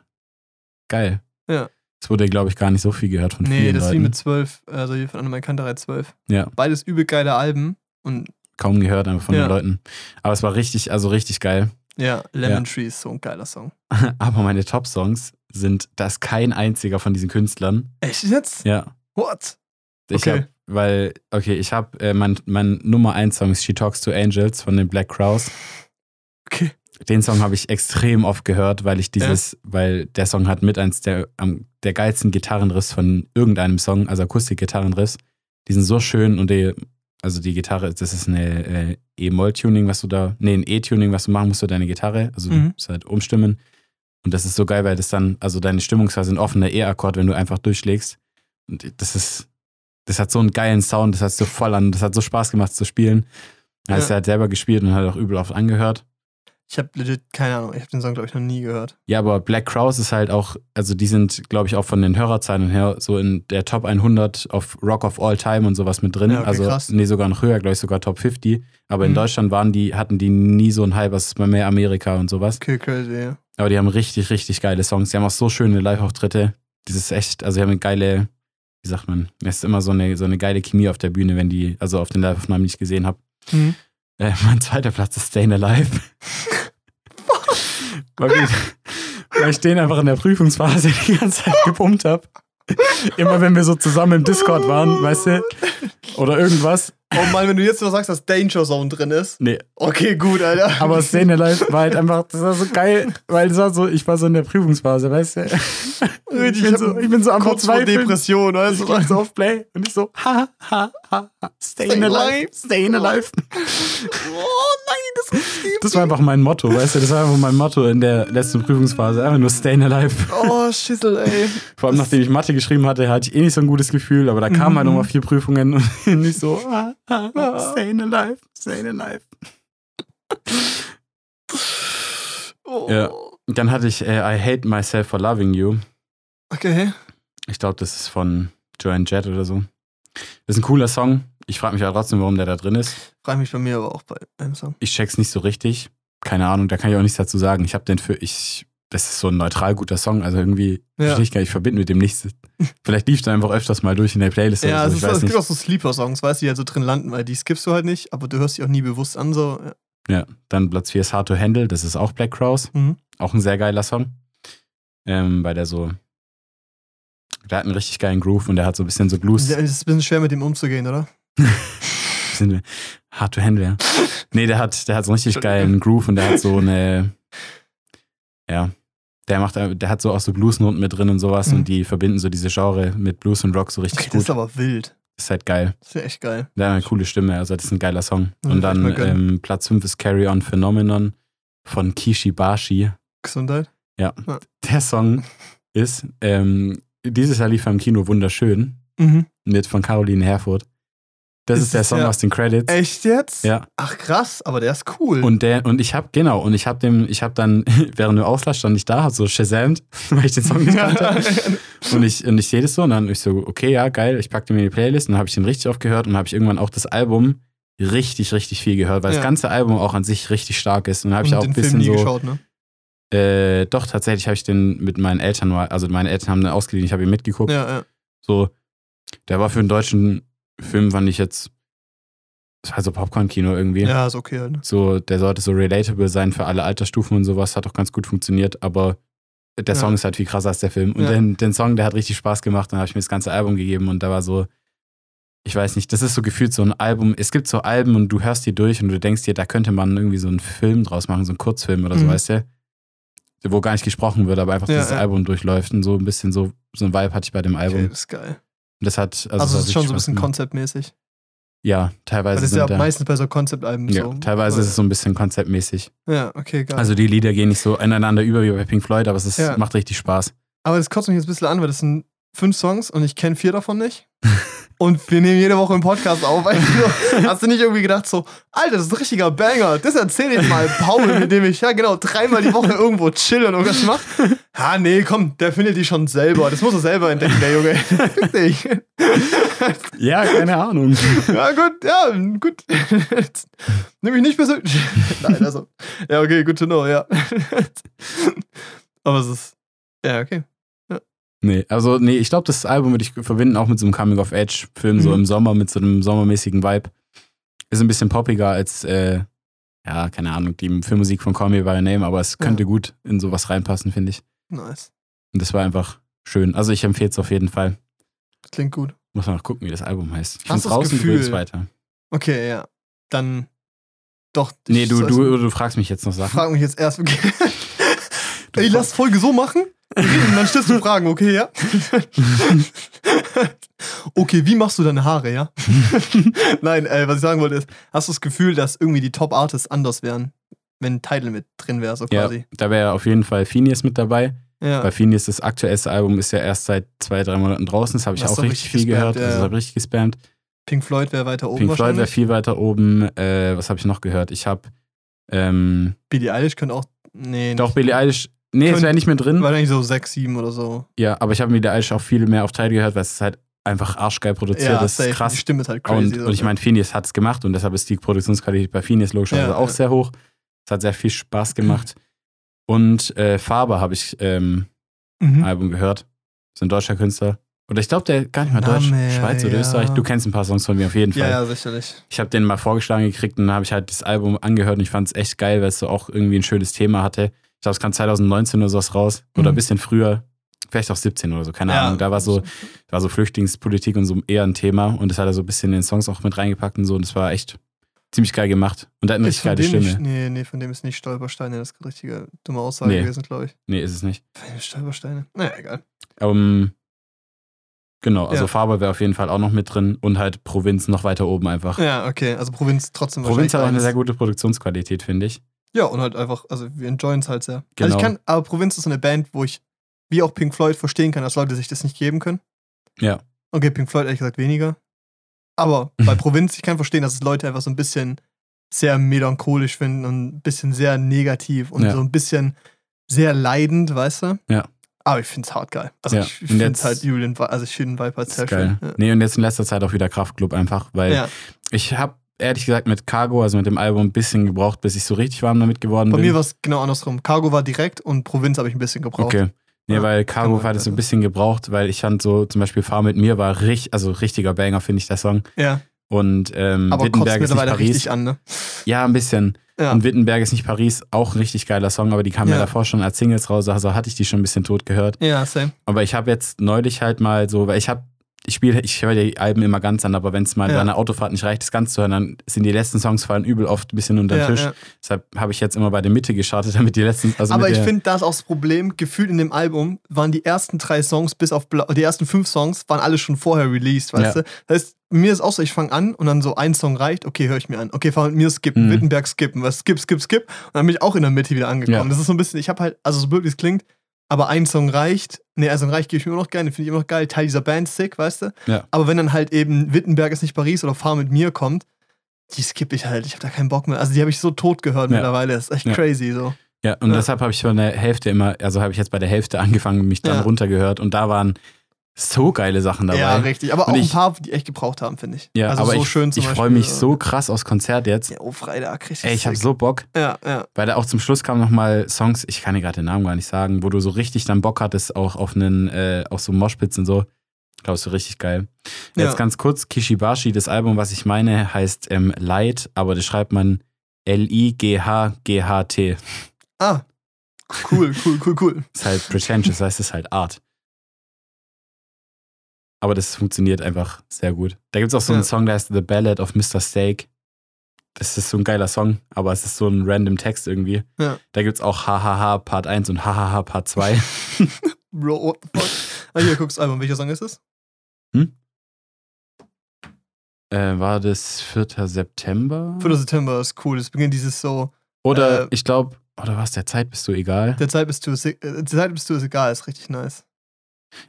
geil. Ja. Es wurde, glaube ich, gar nicht so viel gehört von Nee, vielen das ist wie Leuten. mit 12, also hier von Annemann Kanterei 12. Ja. Beides übel geile Alben und Kaum gehört einfach von Ja. den Leuten. Aber es war richtig, also richtig geil. ja, Lemon Tree ist so ein geiler Song. Aber meine Top-Songs sind, da ist kein einziger von diesen Künstlern. Echt jetzt? Ja. What? Ich Okay. hab, weil, okay, ich habe, äh, mein, mein Nummer 1 Song ist She Talks to Angels von den Black Crowes. Okay. Den Song habe ich extrem oft gehört, weil ich dieses, weil der Song hat mit eins der, der geilsten Gitarrenriffs von irgendeinem Song, also Akustik-Gitarrenriffs. Die sind so schön und die, also die Gitarre, das ist eine äh, E-Moll-Tuning, was du da, nee, ein E-Tuning, was du machen musst für deine Gitarre, also Mhm. du musst halt umstimmen. Und das ist so geil, weil das dann, also deine Stimmungsphase sind offener E-Akkord, wenn du einfach durchschlägst. Und das ist, das hat so einen geilen Sound, das hat so voll an, das hat so Spaß gemacht zu spielen. Ja. du halt selber gespielt und halt auch übel oft angehört. Ich habe legit keine Ahnung, ich habe den Song, glaube ich, noch nie gehört. Ja, aber Black Crowes ist halt auch, also die sind, glaube ich, auch von den Hörerzahlen her so in der Top 100 auf Rock of All Time und sowas mit drin. Ja, okay, also, krass. nee, sogar noch höher, glaube ich, sogar Top 50. Aber in Mhm. Deutschland waren die, hatten die nie so einen Hype, was ist bei mehr Amerika und sowas. Okay, crazy, ja. Aber die haben richtig, richtig geile Songs. Die haben auch so schöne Live-Auftritte. Dieses echt, also die haben eine geile, wie sagt man, es ist immer so eine, so eine geile Chemie auf der Bühne, wenn die, also auf den Live-Aufnahmen, ich gesehen habe. Mhm. Äh, mein zweiter Platz ist Stayin' Alive. weil, wir, weil ich den einfach in der Prüfungsphase die ganze Zeit gepumpt habe. Immer wenn wir so zusammen im Discord waren, weißt du, oder irgendwas. Oh Mann, wenn du jetzt noch sagst, dass Danger Zone drin ist. Nee, Okay, gut, Alter. aber Stayin' Alive war halt einfach, das war so geil, weil das war so, ich war so in der Prüfungsphase, weißt du. Ich bin so, ich bin so am kurz vor. Depression, Ich also. drück so auf Play und ich so, ha, ha, ha, ha, stayin' Stay alive, alive. stayin' alive. Oh nein, das ist. Das war einfach mein Motto, weißt du, das war einfach mein Motto in der letzten Prüfungsphase, einfach nur stayin' alive. Oh, Schissel, ey. Vor allem, nachdem ich Mathe geschrieben hatte, hatte ich eh nicht so ein gutes Gefühl, aber da kamen halt Mhm. nochmal vier Prüfungen und ich so, ah, ah, ah, stayin' alive, stayin' alive. Oh. Ja. Dann hatte ich äh, I Hate Myself for Loving You. Okay. Ich glaube, das ist von Joanne Jett oder so. Das ist ein cooler Song. Ich frage mich ja trotzdem, warum der da drin ist. Frage mich bei mir aber auch bei einem Song. Ich check's nicht so richtig. Keine Ahnung, da kann ich auch nichts dazu sagen. Ich habe den für ich das ist so ein neutral guter Song, also irgendwie Ja. ich gar nicht, ich verbinde mit dem nichts. Vielleicht lief der einfach öfters mal durch in der Playlist Ja, oder es, so, ist, ich weiß es gibt auch so Sleeper-Songs, weißt du, die halt so drin landen, weil die skippst du halt nicht, aber du hörst die auch nie bewusst an, so. Ja. Ja, dann Platz 4 ist Hard to Handle, das ist auch Black Crowes, Mhm. auch ein sehr geiler Song. Ähm, weil der so der hat einen richtig geilen Groove und der hat so ein bisschen so Blues. Ja, Es ist ein bisschen schwer mit dem umzugehen, oder? bisschen hard to handle, ja. Nee, der hat, der hat so einen richtig geilen Groove und der hat so eine, ja, der macht, der hat so auch so Bluesnoten mit drin und sowas Mhm. und die verbinden so diese Genre mit Blues und Rock so richtig Okay, das gut. ist aber wild. ist halt geil. Das ist ja echt geil. Der hat eine coole Stimme, also das ist ein geiler Song. Ja, und dann ähm, Platz 5 ist Carry On Phenomenon von Kishi Bashi. Gesundheit. Der Song ist, ähm, dieses Jahr lief er im Kino wunderschön Mhm. mit von Caroline Herfurth. Das Ist ist, der Song ja- aus den Credits. Echt jetzt? Ja. Ach krass, aber der ist cool. Und der, und ich habe, genau, und ich habe dem, ich habe dann, während dem Auslass stand ich da, hab so Shazamt, weil ich den Song nicht kannte. Und ich, und ich sehe das so und dann ich so, okay, ja, geil, ich packte mir in die Playlist und dann habe ich den richtig oft gehört und habe ich irgendwann auch das Album richtig, richtig viel gehört, weil Ja. das ganze Album auch an sich richtig stark ist. Und dann habe ich auch ein den Film bisschen nie so. geschaut, ne? Äh, doch, tatsächlich habe ich den mit meinen Eltern mal, also meine Eltern haben den ausgeliehen, ich habe ihn mitgeguckt. Ja, ja. So, der war für einen deutschen Film, fand ich jetzt, das war so Popcorn-Kino irgendwie. Ja, ist okay halt. ne? So, der sollte so relatable sein für alle Altersstufen und sowas, hat auch ganz gut funktioniert, aber der Ja. Song ist halt viel krasser als der Film. Und Ja. den, den Song, der hat richtig Spaß gemacht, dann habe ich mir das ganze Album gegeben und da war so, ich weiß nicht, das ist so gefühlt so ein Album. Es gibt so Alben und du hörst die durch und du denkst dir, da könnte man irgendwie so einen Film draus machen, so einen Kurzfilm oder so, Mhm. weißt du? Wo gar nicht gesprochen wird, aber einfach Ja, dieses ja. Album durchläuft und so ein bisschen so, so ein Vibe hatte ich bei dem Album. Okay, das ist geil. Das hat, also, Also, es ist schon so ein bisschen konzeptmäßig. Ja, teilweise das ist ja da, meistens bei so Konzeptalben ja, so. teilweise ist es so ein bisschen konzeptmäßig. Ja, okay, geil. Also die Lieder gehen nicht so ineinander über wie bei Pink Floyd, aber es ist, Ja. macht richtig Spaß. Aber das kotzt mich jetzt ein bisschen an, weil das sind fünf Songs und ich kenne vier davon nicht. und wir nehmen jede Woche einen Podcast auf. Also, hast du nicht irgendwie gedacht so, Alter, das ist ein richtiger Banger. Das erzähle ich mal Paul, mit dem ich, ja genau, dreimal die Woche irgendwo chill und irgendwas mache. Ja, nee, komm, der findet die schon selber. Das muss er selber entdecken, der Junge. Fick dich. Ja, keine Ahnung. Ja, gut, ja, gut. Nimm mich nicht persönlich. Nein, also. Ja, okay, good to know, ja. Aber es ist. Ja, okay. Nee, also nee, ich glaube, das Album würde ich verbinden auch mit so einem Coming-of-Age-Film, so Mhm. im Sommer, mit so einem sommermäßigen Vibe. Ist ein bisschen poppiger als, äh, ja, keine Ahnung, die Filmmusik von Call Me By Your Name, aber es Ja. könnte gut in sowas reinpassen, finde ich. Nice. Und das war einfach schön. Also ich empfehle es auf jeden Fall. Klingt gut. Muss man noch gucken, wie das Album heißt. Ich Hast das draußen Gefühl- übrigens weiter. Okay, ja. Dann. Doch. Nee, ich- du, du, du fragst mich jetzt noch Sachen. Frag mich jetzt erst. Okay. Fra- lass Folge so machen. Und dann stellst du Fragen, okay, ja? okay, wie machst du deine Haare, ja? Nein, äh, was ich sagen wollte ist, hast du das Gefühl, dass irgendwie die Top-Artists anders wären, wenn Tidal mit drin wäre, so Ja, quasi? da wäre auf jeden Fall Phineas mit dabei. Ja. Bei Phineas, das aktuellste Album, ist ja erst seit zwei, drei Monaten draußen. Das habe ich Hast auch richtig richtig viel gespammt, gehört. ja, Also ja. habe richtig gespammt. Pink Floyd wäre weiter oben Pink Floyd wäre viel weiter oben. Äh, was habe ich noch gehört? Ich habe ähm, Billie Eilish könnte auch. Nee, doch nicht. Billie Eilish. Nee, es Könnt- wäre nicht mehr drin. Wahrscheinlich so 6, 7 oder so. Ja, aber ich habe Billie Eilish auch viel mehr auf Teil gehört, weil es ist halt einfach arschgeil produziert. das safe. ist krass. Die Stimme ist halt crazy. Und, und ich meine, Phineas hat es gemacht und deshalb ist die Produktionsqualität bei Phineas logischerweise Ja, auch ja. sehr hoch. Es hat sehr viel Spaß gemacht. Und äh, Faber habe ich ähm, Mhm. Album gehört. Ist ein deutscher Künstler. Oder ich glaube, der gar nicht mal Deutsch, Name, Schweiz oder ja. Österreich. Du kennst ein paar Songs von mir auf jeden Fall. Ja, ja, sicherlich. Ich habe den mal vorgeschlagen gekriegt und dann habe ich halt das Album angehört und ich fand es echt geil, weil es so auch irgendwie ein schönes Thema hatte. Ich glaube, es kam 2019 oder sowas raus. Oder ein Mhm. bisschen früher. Vielleicht auch 17 oder so, keine Ja. Ahnung. Da war so, da war so Flüchtlingspolitik und so eher ein Thema und das hat er so ein bisschen in den Songs auch mit reingepackt und so und das war echt ziemlich geil gemacht. Und er hat eine Ist richtig geile Stimme. nicht, nee, nee, von dem ist nicht Stolpersteine, das ist eine richtige dumme Aussage Nee. gewesen, glaube ich. Nee, ist es nicht. Stolpersteine. Naja, egal. Ähm, genau, also Ja. Faber wäre auf jeden Fall auch noch mit drin und halt Provinz noch weiter oben einfach. Ja, okay, also Provinz trotzdem Provinz hat auch eine sehr gute Produktionsqualität, finde ich. Ja, und halt einfach, also wir enjoyen es halt sehr. Genau. Also ich kann, aber Provinz ist so eine Band, wo ich, wie auch Pink Floyd, verstehen kann, dass Leute sich das nicht geben können. Ja. Okay, Pink Floyd ehrlich gesagt weniger. Aber bei Provinz, ich kann verstehen, dass es Leute einfach so ein bisschen sehr melancholisch finden und ein bisschen sehr negativ und Ja. so ein bisschen sehr leidend, weißt du? Ja. Aber ich finde es hart geil. Also Ja, ich, finde jetzt- halt Julian, also ich finde den Vibe halt sehr geil. schön. Nee, und jetzt in letzter Zeit auch wieder Kraftclub einfach, weil Ja. ja. ich habe ehrlich gesagt mit Cargo, also mit dem Album, ein bisschen gebraucht, bis ich so richtig warm damit geworden Bei bin. mir war es genau andersrum. Cargo war direkt und Provinz habe ich ein bisschen gebraucht. Okay. Nee, Ja, weil Cargo hat es so ein bisschen gebraucht, weil ich fand so, zum Beispiel Fahr mit mir war richtig, also richtiger Banger, finde ich, der Song. Ja, Und ähm, aber Wittenberg ist nicht Paris. richtig an, ne? Ja, ein bisschen. Ja. Und Wittenberg ist nicht Paris, auch ein richtig geiler Song, aber die kamen ja, Ja. davor schon als Singles raus, also hatte ich die schon ein bisschen tot gehört. Ja, same. Aber ich habe jetzt neulich halt mal so, weil ich habe, ich spiele, ich höre die Alben immer ganz an, aber wenn es mal Ja. bei einer Autofahrt nicht reicht, das ganz zu hören, dann sind die letzten Songs fallen übel oft ein bisschen unter den Ja, Tisch. ja. Deshalb habe ich jetzt immer bei der Mitte gestartet, damit die letzten, also Aber ich finde, da ist auch das Problem, gefühlt in dem Album waren die ersten drei Songs bis auf Blau, die ersten fünf Songs waren alle schon vorher released, weißt du? Das heißt, mir ist auch so, ich fange an und dann so ein Song reicht, okay, höre ich mir an. Okay, fahr mit mir skippen, Mhm. Wittenberg skippen, was skip, skip, skip. Und dann bin ich auch in der Mitte wieder angekommen. Das ist so ein bisschen, ich habe halt, also so blöd wie es klingt, aber ein Song reicht. Nee, ein Song reicht, gebe ich mir immer noch gerne, finde ich immer noch geil. Teil dieser Band sick, weißt du? Ja. Aber wenn dann halt eben Wittenberg ist nicht Paris oder Fahr mit mir kommt, die skippe ich halt. Ich habe da keinen Bock mehr. Also die habe ich so tot gehört Ja. mittlerweile. Das ist echt Ja. crazy so. Ja, und Ja. deshalb habe ich von der Hälfte immer, also habe ich jetzt bei der Hälfte angefangen, mich dann runtergehört und da waren so geile Sachen dabei. Ja, richtig. Aber Und auch ein ich- paar, die echt gebraucht haben, finde ich. Ja, also aber so ich, schön zum ich freue mich äh, so krass aufs Konzert jetzt. Ja, oh, Freitag, richtig. Ey, ich habe so Bock, Ja, ja. weil da auch zum Schluss kamen nochmal Songs, ich kann dir gerade den Namen gar nicht sagen, wo du so richtig dann Bock hattest, auch auf einen, äh, auf so Moshpits und so. Glaubst du, richtig geil. Ja. Jetzt ganz kurz, Kishibashi, das Album, was ich meine, heißt ähm, Light, aber das schreibt man L-I-G-H-G-H-T. Ah. Cool, cool, cool, cool. Ist halt pretentious, heißt es halt Art. Aber das funktioniert einfach sehr gut. Da gibt es auch so einen Ja. Song, der heißt The Ballad of Mr. Steak. Das ist so ein geiler Song, aber es ist so ein random Text irgendwie. Ja. Da gibt es auch Hahaha Part 1 und Hahaha Part 2. Bro, what the fuck? Ah, hier, guckst Album. Welcher Song ist es? äh, war das 4. September? 4. September ist cool. Es beginnt dieses so, Oder äh, ich glaube, oder was, der Zeit bist du egal? der Zeit bist du, es- äh, der Zeit bist du es egal, ist richtig nice.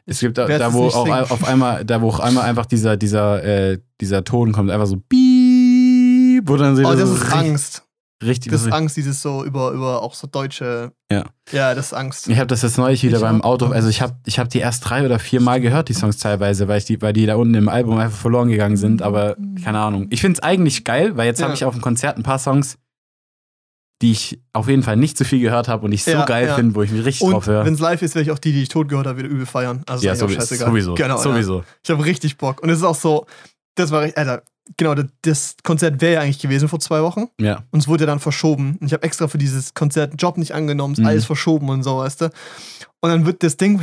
Es gibt da, da wo auch singen. auf einmal, da wo auch einmal einfach dieser, dieser, äh, dieser Ton kommt, einfach so Piep, wo dann so Oh, das so ist Angst. Richtig, Das ist Angst, dieses so über, über auch so deutsche. Ja. Ja, das ist Angst. Ich habe das jetzt neulich wieder Ich beim. Auto, also ich habe ich hab die erst drei oder vier Mal gehört, die Songs teilweise, weil, ich die, weil die da unten im Album einfach verloren gegangen sind, aber keine Ahnung. Ich finde es eigentlich geil, weil jetzt Ja. habe ich auf dem Konzert ein paar Songs, die ich auf jeden Fall nicht so viel gehört habe und ich so Ja, geil ja. finde, wo ich mich richtig Und drauf höre. wenn es live ist, werde ich auch die, die ich tot gehört habe, wieder übel feiern. Also Ja, ist sowieso. scheißegal. Sowieso. Genau, Ja. sowieso. Ich habe richtig Bock. Und es ist auch so, das war echt, Alter, genau, das, Konzert wäre ja eigentlich gewesen vor zwei Wochen. Ja. Und es wurde ja dann verschoben. Und ich habe extra für dieses Konzert einen Job nicht angenommen, ist Mhm. alles verschoben und so, weißt du. Und dann wird das Ding,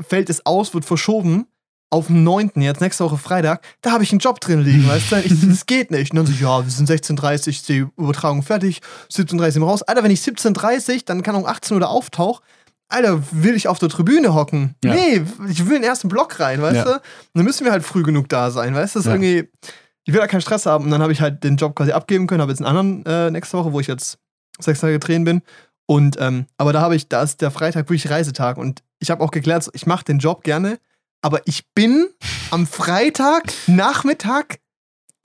fällt es aus, wird verschoben auf den 9. jetzt nächste Woche Freitag, da habe ich einen Job drin liegen, weißt du? Ich, das geht nicht. Und dann so, ja, wir sind 16.30 ist die Übertragung fertig, 17.30 sind wir raus. Alter, wenn ich 17.30 dann kann um 18 Uhr da auftauch, Alter, will ich auf der Tribüne hocken? Ja. Nee, ich will in den ersten Block rein, weißt Ja. du? Und dann müssen wir halt früh genug da sein, weißt du? Das ist Ja. irgendwie, ich will da keinen Stress haben. Und dann habe ich halt den Job quasi abgeben können, habe jetzt einen anderen äh, nächste Woche, wo ich jetzt sechs Tage drehen bin. Und, ähm, aber da habe ich, da ist der Freitag wirklich Reisetag. Und ich habe auch geklärt, ich mache den Job gerne, aber ich bin am Freitag Nachmittag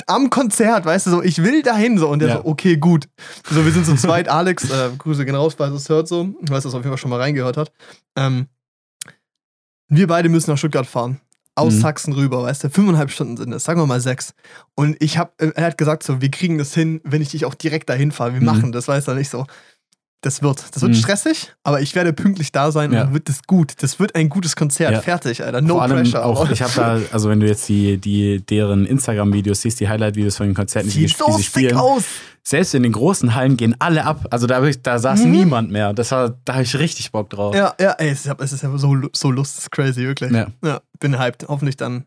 am Konzert, weißt du, so, ich will dahin so. Und der Ja. so, okay, gut. So, wir sind so zweit, Alex, äh, Grüße gehen raus, falls es hört so, ich weiß, dass er auf jeden Fall schon mal reingehört hat. Ähm, wir beide müssen nach Stuttgart fahren. Aus Mhm. Sachsen rüber, weißt du, fünfeinhalb Stunden sind es, sagen wir mal sechs. Und ich hab, äh, er hat gesagt so, wir kriegen das hin, wenn ich dich auch direkt dahin fahre. Wir Mhm. machen das, weißt du, nicht so. Das wird, das wird Mhm. stressig, aber ich werde pünktlich da sein Ja. und dann wird das gut. Das wird ein gutes Konzert, Ja. fertig, Alter. No Vor allem pressure. auch, ich habe da, also wenn du jetzt die, die deren Instagram-Videos siehst, die Highlight-Videos von den Konzerten, die, Sieht die so sie sick spielen, aus. selbst in den großen Hallen gehen alle ab. Also da, da saß Mhm. niemand mehr. Das war, da habe ich richtig Bock drauf. Ja, ja, ey, es ist, es ist ja so, so lustig, crazy, wirklich. Ja. Ja, bin hyped. Hoffentlich dann,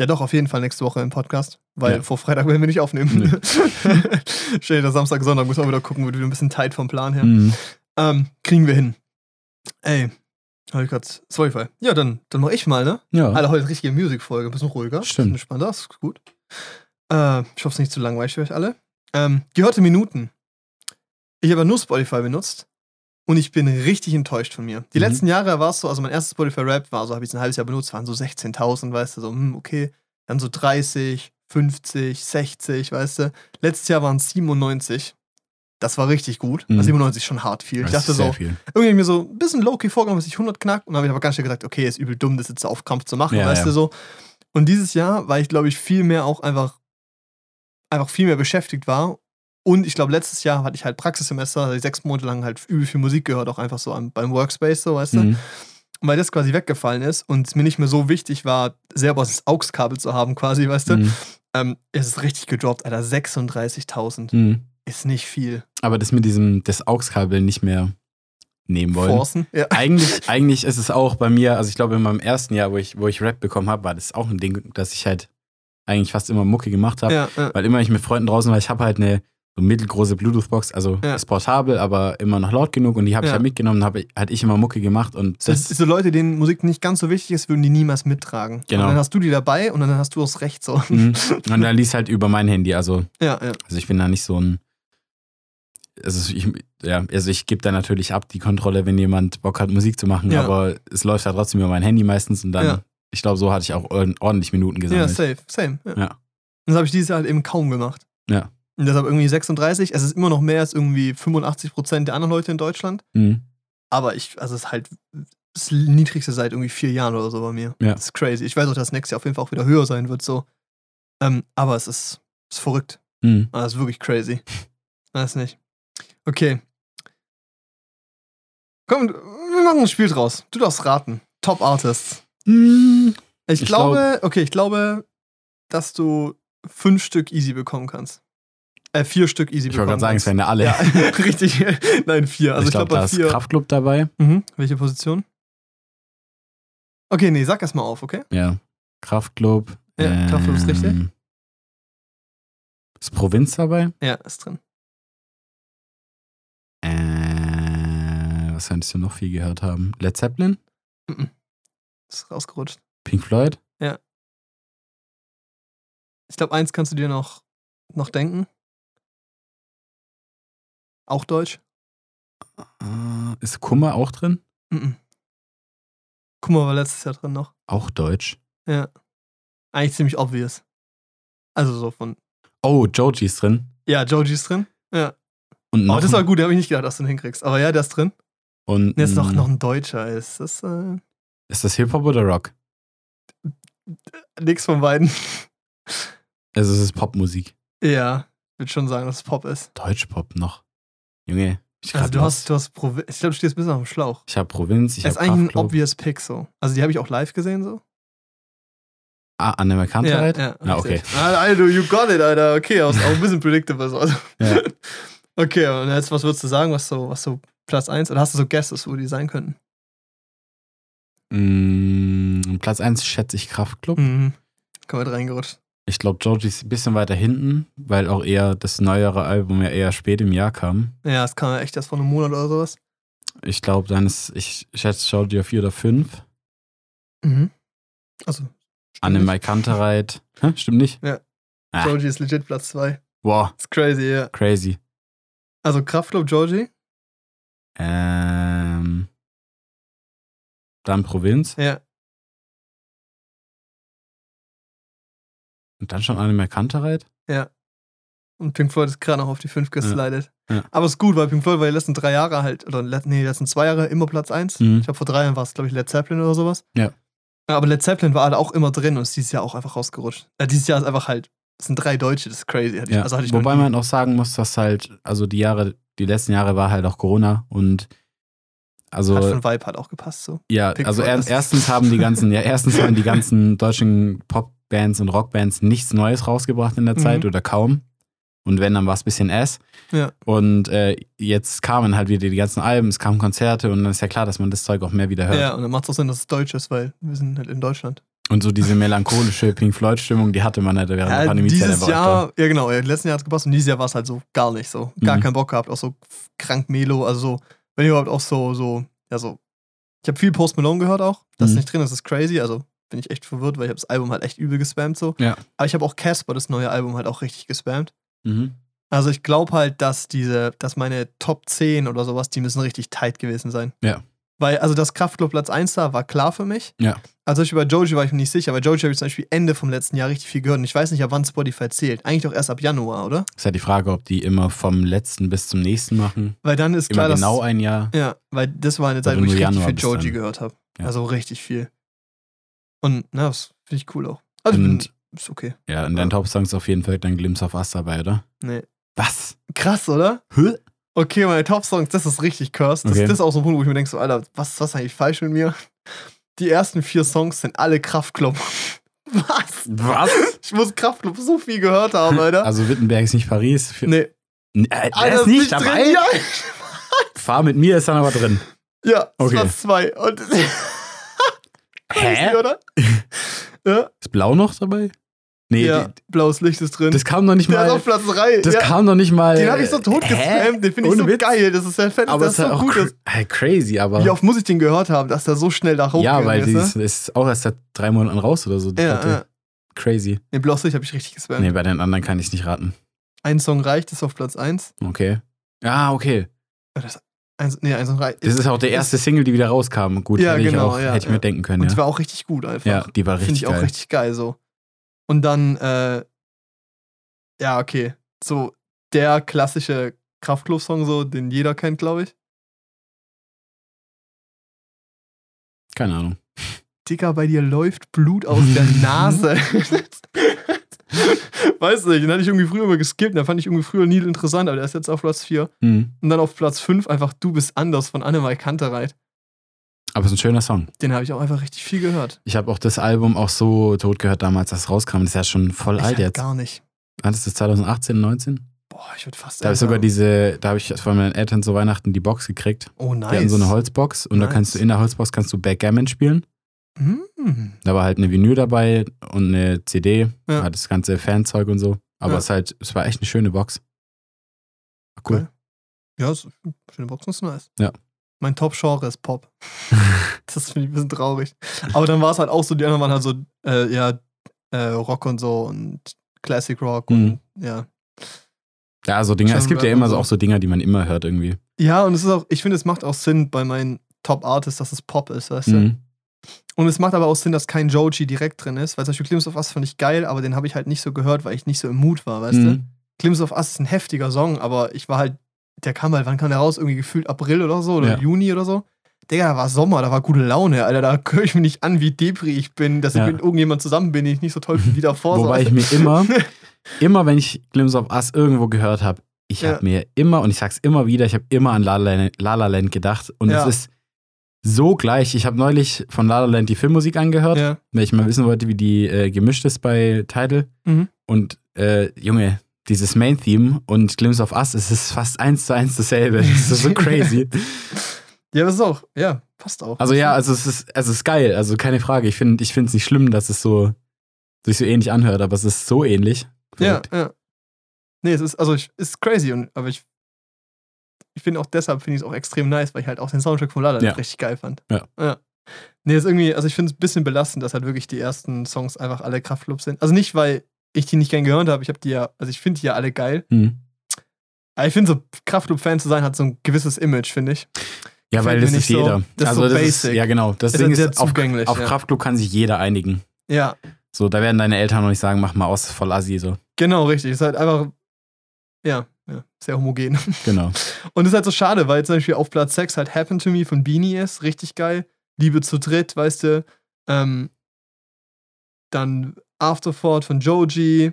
ja doch, auf jeden Fall nächste Woche im Podcast, weil Ja. vor Freitag werden wir nicht aufnehmen. Steht der Samstag, Sonntag, muss man wieder gucken, wird wieder ein bisschen tight vom Plan her. Mhm. Ähm, kriegen wir hin. Ey, hab ich grad Spotify. Ja, dann, dann mach ich mal, ne? Ja. Alter, heute richtige Musikfolge, ein bisschen ruhiger. Stimmt. Bisschen entspannter, das ist gut. Äh, ich hoffe, es ist nicht zu langweilig für euch alle. Ähm, gehörte Minuten. Ich habe nur Spotify benutzt und ich bin richtig enttäuscht von mir. Die Mhm. letzten Jahre war es so, also mein erstes Spotify Rap war so, habe ich es ein halbes Jahr benutzt, waren so 16.000, weißt du, so, hm, okay. Dann so 30, 50, 60, weißt du. Letztes Jahr waren es 97. Das war richtig gut. Mhm. Also 97 ist schon hart viel. Ich Das dachte ist sehr so, viel. irgendwie ich mir so ein bisschen low-key vorgenommen, dass ich 100 knack. Und dann habe ich aber ganz schnell gesagt, okay, ist übel dumm, das jetzt auf Kampf zu machen, Ja, weißt ja. du so. Und dieses Jahr, weil ich glaube ich viel mehr auch einfach, einfach viel mehr beschäftigt war. Und ich glaube, letztes Jahr hatte ich halt Praxissemester, also sechs Monate lang halt übel viel Musik gehört, auch einfach so beim Workspace, so, weißt du. Mhm. Und weil das quasi weggefallen ist und es mir nicht mehr so wichtig war, selber das AUX-Kabel zu haben, quasi, weißt du, Mhm. ähm, ist es richtig gedroppt, Alter. 36.000 Mhm. ist nicht viel. Aber das mit diesem, das AUX-Kabel nicht mehr nehmen wollen. Forcen. Ja. Eigentlich, eigentlich ist es auch bei mir, also ich glaube, in meinem ersten Jahr, wo ich, wo ich Rap bekommen habe, war das auch ein Ding, dass ich halt eigentlich fast immer Mucke gemacht habe. Ja, ja. Weil immer ich mit Freunden draußen war, ich habe halt eine so mittelgroße Bluetooth-Box, also Ja. ist portabel, aber immer noch laut genug und die habe ich Ja. halt mitgenommen, habe halt ich immer Mucke gemacht und Das so Leute, denen Musik nicht ganz so wichtig ist, würden die niemals mittragen. Genau. Und dann hast du die dabei und dann hast du das Recht so. Mhm. und dann liest halt über mein Handy, also, Ja, ja. also ich bin da nicht so ein also ich, ja, also ich gebe da natürlich ab die Kontrolle, wenn jemand Bock hat, Musik zu machen, Ja. aber es läuft halt trotzdem über mein Handy meistens und dann, Ja. ich glaube, so hatte ich auch ord- ordentlich Minuten Ja, gesammelt. safe, same. Ja. Ja. Das habe ich dieses Jahr halt eben kaum gemacht. Ja. Und deshalb irgendwie 36. Es ist immer noch mehr als irgendwie 85 Prozent der anderen Leute in Deutschland. Mhm. Aber ich, also es ist halt das niedrigste seit irgendwie vier Jahren oder so bei mir. Ja. Das ist crazy. Ich weiß auch, dass nächstes Jahr auf jeden Fall auch wieder höher sein wird, so. Ähm, aber es ist, ist verrückt. Mhm. Ah, Das ist wirklich crazy. Weiß nicht. Okay. Komm, wir machen ein Spiel draus. Du darfst raten. Top Artists. Mhm. Ich, Ich glaube, okay, ich glaube, dass du fünf Stück easy bekommen kannst. Äh, vier Stück easy Ich wollte bekommen gerade sagen, es wären ja alle. Ja, richtig. Nein, vier. Also ich ich glaube, glaube, da bei ist vier. Kraftclub dabei. Mhm. Welche Position? Okay, nee, sag erst mal auf, okay? Ja. Kraftklub. Ja, Kraftklub ist richtig. ähm, Ist Provinz dabei? Ja, ist drin. Äh, was könntest du noch viel gehört haben? Led Zeppelin? Mhm. Ist rausgerutscht. Pink Floyd? Ich glaube, eins kannst du dir noch, noch denken. Auch Deutsch? Äh, ist Kummer auch drin? Mhm. Mal, war letztes Jahr drin noch. Auch Deutsch. Ja. Eigentlich ziemlich obvious. Also so von. Oh, Joji ist drin. Ja, Joji ist drin. Ja. Und noch Oh, das war gut, da habe ich nicht gedacht, dass du ihn hinkriegst. Aber ja, der ist drin. Und Der ist noch, ein- noch ein Deutscher. Ist das äh, Ist das Hip-Hop oder Rock? nix von beiden? Also es ist Popmusik. ja, ich würde schon sagen, dass es Pop ist. Deutschpop noch. Junge, ich, Also du hast, du hast Provi ich glaube, du stehst ein bisschen auf dem Schlauch. ich habe Provinz, ich Er ist habe eigentlich ein obvious Pick so. Also die habe ich auch live gesehen so. Ah, an der Ja, Kantereit? ja, Ah, okay. Ah, Alter, you got it, Alter. Okay, auch, ein bisschen predictable. So. Also, Ja. Okay, und jetzt, was würdest du sagen, was so, was so Platz 1? Oder hast du so Guesses, wo die sein könnten? Mm, Platz 1 schätze ich Kraftklub. Mhm. Komm mit reingerutscht. Ich glaube, Joji ist ein bisschen weiter hinten, weil auch eher das neuere Album ja eher spät im Jahr kam. Ja, es kam ja echt erst vor einem Monat oder sowas. Ich glaube, dann ist, ich schätze Joji auf 4 oder 5. Mhm. Also. An dem stimmt Mike Kantereit. Hä? Stimmt nicht? Ja. Ah. Joji ist legit Platz 2. Wow, Ist crazy, ja. crazy. Also Kraftclub Joji. Ähm, dann Provinz. Ja. Und dann schon Anime Kantereit. Und Pink Floyd ist gerade noch auf die 5 geslidet. Ja. Aber ist gut, weil Pink Floyd war die letzten drei Jahre halt, oder nee, die letzten zwei Jahre immer Platz 1. Mhm. Ich glaube, vor drei Jahren war es, glaube ich, Led Zeppelin oder sowas. Ja. Ja, Aber Led Zeppelin war halt auch immer drin und ist dieses Jahr auch einfach rausgerutscht. Äh, dieses Jahr ist einfach halt, es sind drei Deutsche, das ist crazy. Hatte ich, Ja. also hatte ich Wobei man auch sagen muss, dass halt, also die Jahre, die letzten Jahre war halt auch Corona und also Hat von Vibe halt auch gepasst so. ja, Pink also er, erstens haben die ganzen, ja, erstens haben die ganzen deutschen Popbands und Rockbands nichts Neues rausgebracht in der Mhm. Zeit oder kaum. Und wenn, dann war es ein bisschen S. Ja. Und äh, jetzt kamen halt wieder die ganzen Alben, es kamen Konzerte und dann ist ja klar, dass man das Zeug auch mehr wieder hört. Ja, und dann macht es auch Sinn, dass es deutsch ist, weil wir sind halt in Deutschland. Und so diese melancholische Pink Floyd-Stimmung, die hatte man halt während der Ja, Pandemiezeit dieses einfach öfter. Jahr, ja genau, ja, letzten Jahr hat es gepasst und dieses Jahr war es halt so gar nicht so. Gar Mhm. keinen Bock gehabt, auch so krank Melo, also so, wenn überhaupt auch so, so, ja so. Ich habe viel Post Malone gehört auch, das ist Mhm. nicht drin, das ist crazy, also bin ich echt verwirrt, weil ich habe das Album halt echt übel gespammt so. Ja. Aber ich habe auch Casper, das neue Album, halt auch richtig gespammt. Mhm. Also ich glaube halt, dass diese, dass meine Top 10 oder sowas, die müssen richtig tight gewesen sein. Ja. Weil, also das Kraftclub Platz 1 da war klar für mich. Ja. Also Beispiel bei Joji war ich mir nicht sicher, weil Joji habe ich zum Beispiel Ende vom letzten Jahr richtig viel gehört und ich weiß nicht, ab wann Spotify zählt. Eigentlich doch erst ab Januar, oder? Ist ja die Frage, ob die immer vom letzten bis zum nächsten machen. Weil dann ist Immer klar, genau dass... ein Jahr. Ja, weil das war eine Zeit, wo ich richtig Januar viel Joji gehört habe. Ja. Also richtig viel. Und na, das finde ich cool auch. Also Und- bin, ist okay. Ja, in deinen Top-Songs ist auf jeden Fall dein Glimpse of Us dabei, oder? Nee. Was? Krass, oder? Hä? Okay, meine Top-Songs, das ist richtig cursed. Das, Okay. das ist auch so ein Punkt, wo ich mir denke, so, Alter, was, was ist eigentlich falsch mit mir? Die ersten vier Songs sind alle Kraftklub. Was? Was? Ich muss Kraftklub so viel gehört haben, Alter. Also Wittenberg ist nicht Paris. Für, nee. N- äh, Alter, ist nicht dabei. drin. Ja, Fahr mit mir ist dann aber drin. ja Okay. das war zwei. Und Hä? oder? ja, Ist Blau noch dabei? Nee, ja, die, blaues Licht ist drin. das kam noch nicht der ist mal. auf Platz 3. Das ja, kam noch nicht mal. den habe ich so tot gespammt. Den finde ich so Witz. geil. Das ist ja fett, Aber das es ist ist so halt auch gut. cra ist. crazy, aber. Wie oft muss ich den gehört haben, dass der so schnell da hochgeht? ja, weil die weißt ist, ist auch erst seit drei Monaten raus oder so. ja, ja. Crazy. Nee, blaues Licht habe ich richtig gespammt. Nee, bei den anderen kann ich nicht raten. Ein Song reicht, ist auf Platz 1. Okay. Ah, okay. Das, eins, nee, ein Song reicht. Das ist auch der erste Single, die wieder rauskam. Gut, Ja, hätte ich, genau, auch, ja, hätte ich ja. mir denken können. Und die war auch richtig gut einfach. ja die war Finde richtig ich auch geil. richtig geil so. Und dann, äh, ja, okay. So der klassische Kraftklub-Song, so, den jeder kennt, glaube ich. Keine Ahnung. Dicker, bei dir läuft Blut aus der Nase. Weiß nicht, den hatte ich irgendwie früher immer geskippt, den fand ich irgendwie früher nie interessant, aber der ist jetzt auf Platz 4. Hm. Und dann auf Platz 5 einfach Du bist anders von Annemai Kantereit. Aber es ist ein schöner Song. Den habe ich auch einfach richtig viel gehört. Ich habe auch das Album auch so tot gehört damals, als es rauskam. Das ist ja schon voll Ich alt jetzt. gar nicht. Wann ist das 2018, 19? Boah, ich würde fast Da habe ich sogar diese, da habe ich von meinen Eltern zu Weihnachten die Box gekriegt. Oh, Die hatten nice. so eine Holzbox und da Nice. kannst du in der Holzbox kannst du Backgammon spielen. Mm. Da war halt eine Vinyl dabei und eine CD, Ja. hat das ganze Fanzeug und so. Aber Ja. es halt, es war echt eine schöne Box. Cool. Geil. Ja, ist, schöne Boxen ist nice. Ja. Mein Top-Genre ist Pop. das finde ich ein bisschen traurig. Aber dann war es halt auch so, die anderen waren halt so, äh, ja, äh, Rock und so und Classic Rock Mhm. und ja. Ja, so Dinger, es gibt ja immer so so. auch so Dinger, die man immer hört irgendwie. Ja, und es ist auch, ich finde, es macht auch Sinn bei meinen Top-Artists, dass es Pop ist, weißt du? Und es macht aber auch Sinn, dass kein Joji direkt drin ist, weil zum Beispiel Glimpse of Us fand ich geil, aber den habe ich halt nicht so gehört, weil ich nicht so im Mut war, weißt du? Mhm. Glimpse of Us ist ein heftiger Song, aber ich war halt, der kam halt, wann kam der raus? Irgendwie gefühlt April oder so oder Ja. Juni oder so. Digga, da war Sommer, da war gute Laune, Alter. Da höre ich mir nicht an, wie depri ich bin, dass Ja. ich mit irgendjemand zusammen bin, den ich nicht so toll finde wie davor. so, Wobei ich du? mir immer, immer wenn ich Glimpse of Us irgendwo gehört habe, ich Ja. habe mir immer, und ich sag's immer wieder, ich habe immer an La La Land, La La Land gedacht. Und Ja. es ist so gleich. Ich habe neulich von La La Land die Filmmusik angehört, ja. weil ich mal wissen wollte, wie die äh, gemischt ist bei Tidal. Mhm. Und äh, Junge, dieses Main-Theme und Glimpse of Us, es ist fast eins zu eins dasselbe. Das ist so crazy. ja, das ist auch, ja, passt auch. Also ja, also es ist, also es ist geil, also keine Frage. Ich finde ich es nicht schlimm, dass es so sich so ähnlich anhört, aber es ist so ähnlich. Ja, ja. Nee, es ist, also ich, es ist crazy, und, aber ich, ich finde auch deshalb finde ich es auch extrem nice, weil ich halt auch den Soundtrack von Lala Ja. richtig geil fand. Ja. ja. Nee, ist irgendwie, also ich finde es ein bisschen belastend, dass halt wirklich die ersten Songs einfach alle Kraftclub sind. Also nicht, weil ich die nicht gern gehört habe, ich habe die ja, also ich finde die ja alle geil. Hm. Aber ich finde so Kraftclub-Fan zu sein hat so ein gewisses Image, finde ich. Ja, weil das ist nicht so. jeder. Das ist also so das basic. Ist, ja, genau. Das Ist Ding halt ist, auf, auf ja. Kraftclub kann sich jeder einigen. Ja, So, da werden deine Eltern noch nicht sagen, mach mal aus, voll assi, so. genau, richtig. Ist halt einfach, ja, ja sehr homogen. Genau. Und das ist halt so schade, weil zum Beispiel auf Platz 6 halt Happen to Me von Beanie ist, richtig geil. Liebe zu dritt, weißt du. Ähm, dann Afterthought von Joji,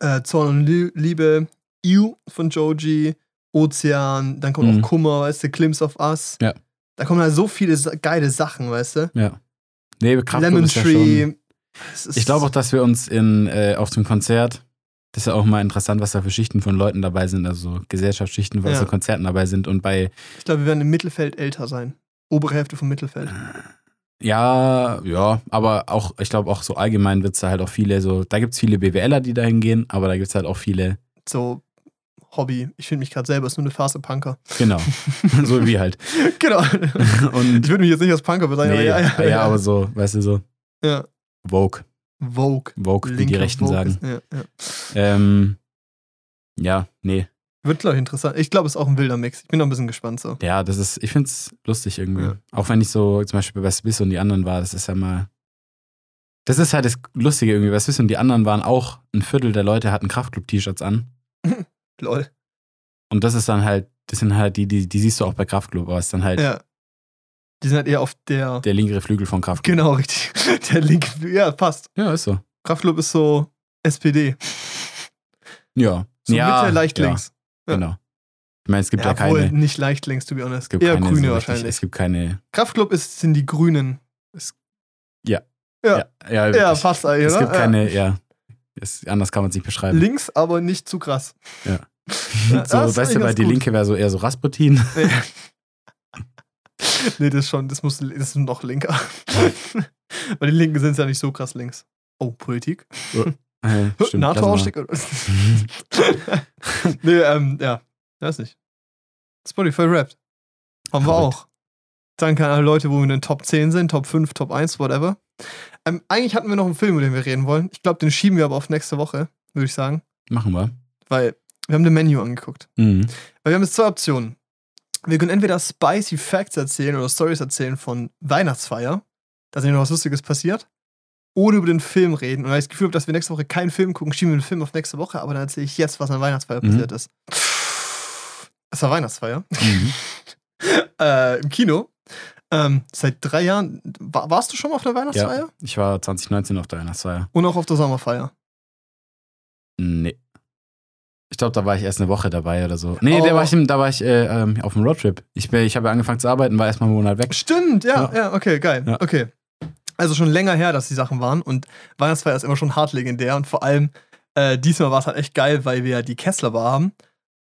äh, Zorn und Lie- Liebe, You von Joji, Ozean, dann kommt Mhm. auch Kummer, weißt du, Glimpse of Us. Ja. Da kommen halt so viele geile Sachen, weißt du. Ja. Nee, Kraftclub Lemon ja Tree. Ist- Ich glaube auch, dass wir uns in, äh, auf dem Konzert, das ist ja auch mal interessant, was da für Schichten von Leuten dabei sind, also so Gesellschaftsschichten, was Ja. so Konzerten dabei sind. Und bei, ich glaube, wir werden im Mittelfeld älter sein. Obere Hälfte vom Mittelfeld. ja, ja, aber auch, ich glaube auch so allgemein wird es da halt auch viele, so, da gibt es viele BWLer, die dahin gehen, aber da gibt es halt auch viele, So Hobby. Ich finde mich gerade selber, ist nur eine Phase Punker. genau, so wie halt. genau. Und Ich würde mich jetzt nicht als Punker bezeichnen, nee, aber ja, ja, ja, aber so, weißt du, so, ja. Vogue, Vogue. Vogue, wie die Rechten Vogue sagen. ist- Ja, ja. Ähm, ja, nee. Wird, glaube ich, interessant. Ich glaube, es ist auch ein wilder Mix. Ich bin noch ein bisschen gespannt so. Ja, das ist, ich finde es lustig irgendwie. Ja. Auch wenn ich so zum Beispiel bei Swiss und die anderen war, das ist ja mal. Das ist halt das Lustige irgendwie. Bei Swiss und die anderen waren auch ein Viertel der Leute hatten Kraftclub-T-Shirts an. Lol. Und das ist dann halt, das sind halt die, die, die siehst du auch bei Kraftclub, aber es ist dann halt Ja. Die sind halt eher auf der. der linkere Flügel von Kraftclub. Genau, richtig. Der linke. Flü- Ja, passt. Ja, ist so. Kraftclub ist so SPD. Ja. So ja, Mitte, leicht ja, links. Ja. Genau. Ich meine, es gibt ja, obwohl, keine. nicht leicht links, to be honest. Es gibt Eher keine Grüne so wahrscheinlich. Es gibt keine. Kraftclub ist, sind die Grünen. Ja. Ja, ja, Ja, wirklich. passt eigentlich, Es oder? gibt keine, ja. Es, anders kann man es nicht Ja. beschreiben. Links, aber nicht zu krass. Ja. Ja, so, weißt du, weil die gut. Linke wäre so eher so Rasputin. nee, das ist schon, das muss, das ist noch linker. Weil die Linken sind ja nicht so krass links. Oh, Politik? Äh, NATO-Ausstieg? nee, ähm, ja, weiß nicht. Spotify rappt. Haben wir auch. Danke an alle Leute, wo wir in den Top 10 sind, Top 5, Top 1, whatever. Ähm, eigentlich hatten wir noch einen Film, über den wir reden wollen. Ich glaube, den schieben wir aber auf nächste Woche, würde ich sagen. Machen wir. Weil wir haben den Menü angeguckt. Mhm. Weil wir haben jetzt zwei Optionen. Wir können entweder spicy Facts erzählen oder Stories erzählen von Weihnachtsfeier. Da ist ja noch was Lustiges passiert. Oder über den Film reden. Und weil ich das Gefühl habe, dass wir nächste Woche keinen Film gucken, schieben wir den Film auf nächste Woche. Aber dann erzähle ich jetzt, was an Weihnachtsfeier Mhm. passiert ist. Es war Weihnachtsfeier. Mhm. äh, Im Kino. Ähm, seit drei Jahren. War, warst du schon mal auf einer Weihnachtsfeier? Ja, ich war 2019 auf der Weihnachtsfeier. Und auch auf der Sommerfeier? Nee. Ich glaube, da war ich erst eine Woche dabei oder so. Nee, Oh. da war ich, da war ich äh, ähm, auf dem Roadtrip. Ich, ich habe angefangen zu arbeiten, war erstmal einen Monat weg. Stimmt, ja, ja, Ja. okay, geil. Ja. Okay. Also schon länger her, dass die Sachen waren und Weihnachtsfeier ist immer schon hart legendär und vor allem äh, diesmal war es halt echt geil, weil wir die Kessler Bar haben.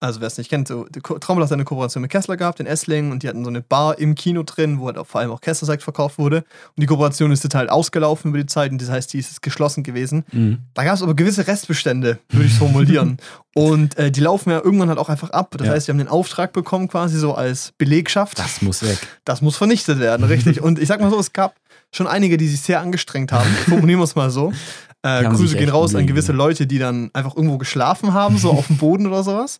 Also wer es nicht kennt, so, Traumhaus hat eine Kooperation mit Kessler gehabt, in Esslingen, und die hatten so eine Bar im Kino drin, wo halt auch vor allem auch Kessler Sekt verkauft wurde. Und die Kooperation ist halt ausgelaufen über die Zeit, und das heißt, die ist geschlossen gewesen. Mhm. Da gab es aber gewisse Restbestände, würde ich formulieren. und äh, die laufen ja irgendwann halt auch einfach ab. Das Ja. heißt, die haben den Auftrag bekommen, quasi so als Belegschaft. Das muss weg. Das muss vernichtet werden, richtig. Und ich sag mal so, es gab schon einige, die sich sehr angestrengt haben. Formulieren wir es mal so. Äh, Grüße gehen raus an gewisse. Leute, die dann einfach irgendwo geschlafen haben, so auf dem Boden oder sowas.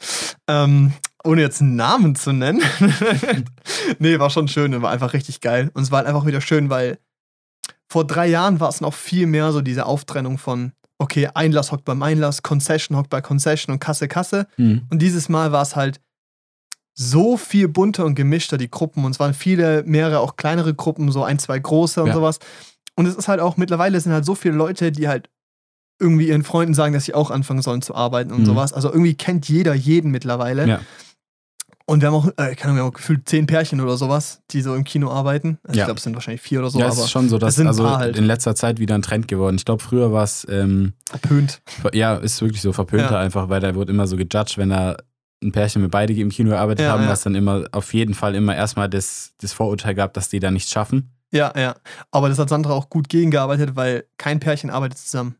Ähm, ohne jetzt einen Namen zu nennen. nee, war schon schön, war einfach richtig geil. Und es war halt einfach wieder schön, weil vor drei Jahren war es noch viel mehr so diese Auftrennung von, okay, Einlass hockt beim Einlass, Concession hockt bei Concession und Kasse, Kasse. Mhm. Und dieses Mal war es halt so viel bunter und gemischter, die Gruppen. Und es waren viele, mehrere, auch kleinere Gruppen, so ein, zwei große und Ja. sowas. Und es ist halt auch, mittlerweile sind halt so viele Leute, die halt irgendwie ihren Freunden sagen, dass sie auch anfangen sollen zu arbeiten und Mhm. sowas. Also irgendwie kennt jeder jeden mittlerweile. Ja. Und wir haben auch, äh, keine Ahnung, gefühlt zehn Pärchen oder sowas, die so im Kino arbeiten. Also Ich Ja. glaube, es sind wahrscheinlich vier oder so, ja, es ist schon so, dass es sind also halt. in letzter Zeit wieder ein Trend geworden. Ich glaube, früher war es, ähm, verpönt. ver- ja, ist wirklich so verpönter Ja. einfach, weil da wurde immer so gejudged, wenn da ein Pärchen mit beide im Kino gearbeitet Ja, haben, ja. was dann immer auf jeden Fall immer erstmal das, das Vorurteil gab, dass die da nichts schaffen. Ja, ja. Aber das hat Sandra auch gut gegengearbeitet, weil kein Pärchen arbeitet zusammen.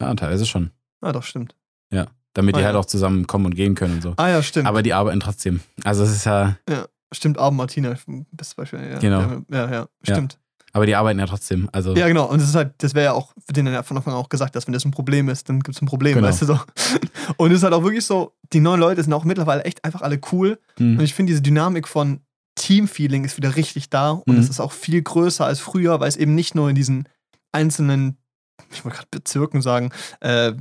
Ja, teilweise schon. Ah, doch, stimmt. Damit die Ah, halt ja. auch zusammen kommen und gehen können und so. Ah ja, stimmt. Aber die arbeiten trotzdem. Also es ist ja, Stimmt, Abend Martina, bestes Beispiel. Ja, Genau. Ja, ja, ja Ja. stimmt. aber die arbeiten ja trotzdem. Also Ja, genau. Und das ist halt, das wäre ja auch, für den ja von Anfang an auch gesagt, dass wenn das ein Problem ist, dann gibt es ein Problem, Genau. weißt du so. Und es ist halt auch wirklich so, die neuen Leute sind auch mittlerweile echt einfach alle cool. Und hm, ich finde, diese Dynamik von Teamfeeling ist wieder richtig da. Und Mhm. es ist auch viel größer als früher, weil es eben nicht nur in diesen einzelnen, ich wollte gerade Bezirken sagen, äh,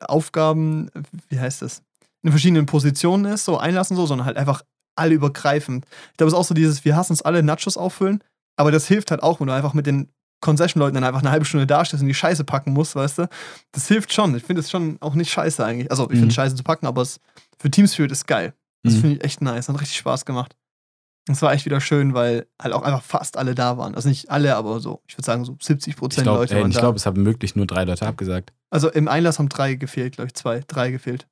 Aufgaben, wie heißt das? In verschiedenen Positionen ist, so einlassen, so, sondern halt einfach alle übergreifend. Ich glaube, es ist auch so dieses, wir hassen es alle, Nachos auffüllen, aber das hilft halt auch, wenn du einfach mit den Concession-Leuten dann einfach eine halbe Stunde dastehst und die Scheiße packen musst, weißt du? Das hilft schon. Ich finde es schon auch nicht scheiße eigentlich. Also, ich finde Mhm. es scheiße zu packen, aber es für Teamspirit ist geil. Das Mhm. finde ich echt nice. Hat richtig Spaß gemacht. Es war echt wieder schön, weil halt auch einfach fast alle da waren. Also nicht alle, aber so, ich würde sagen, so 70 ich Prozent glaube, Leute waren ich da. glaub, es haben wirklich nur drei Leute abgesagt. also im Einlass haben drei gefehlt, glaube ich, zwei, drei gefehlt.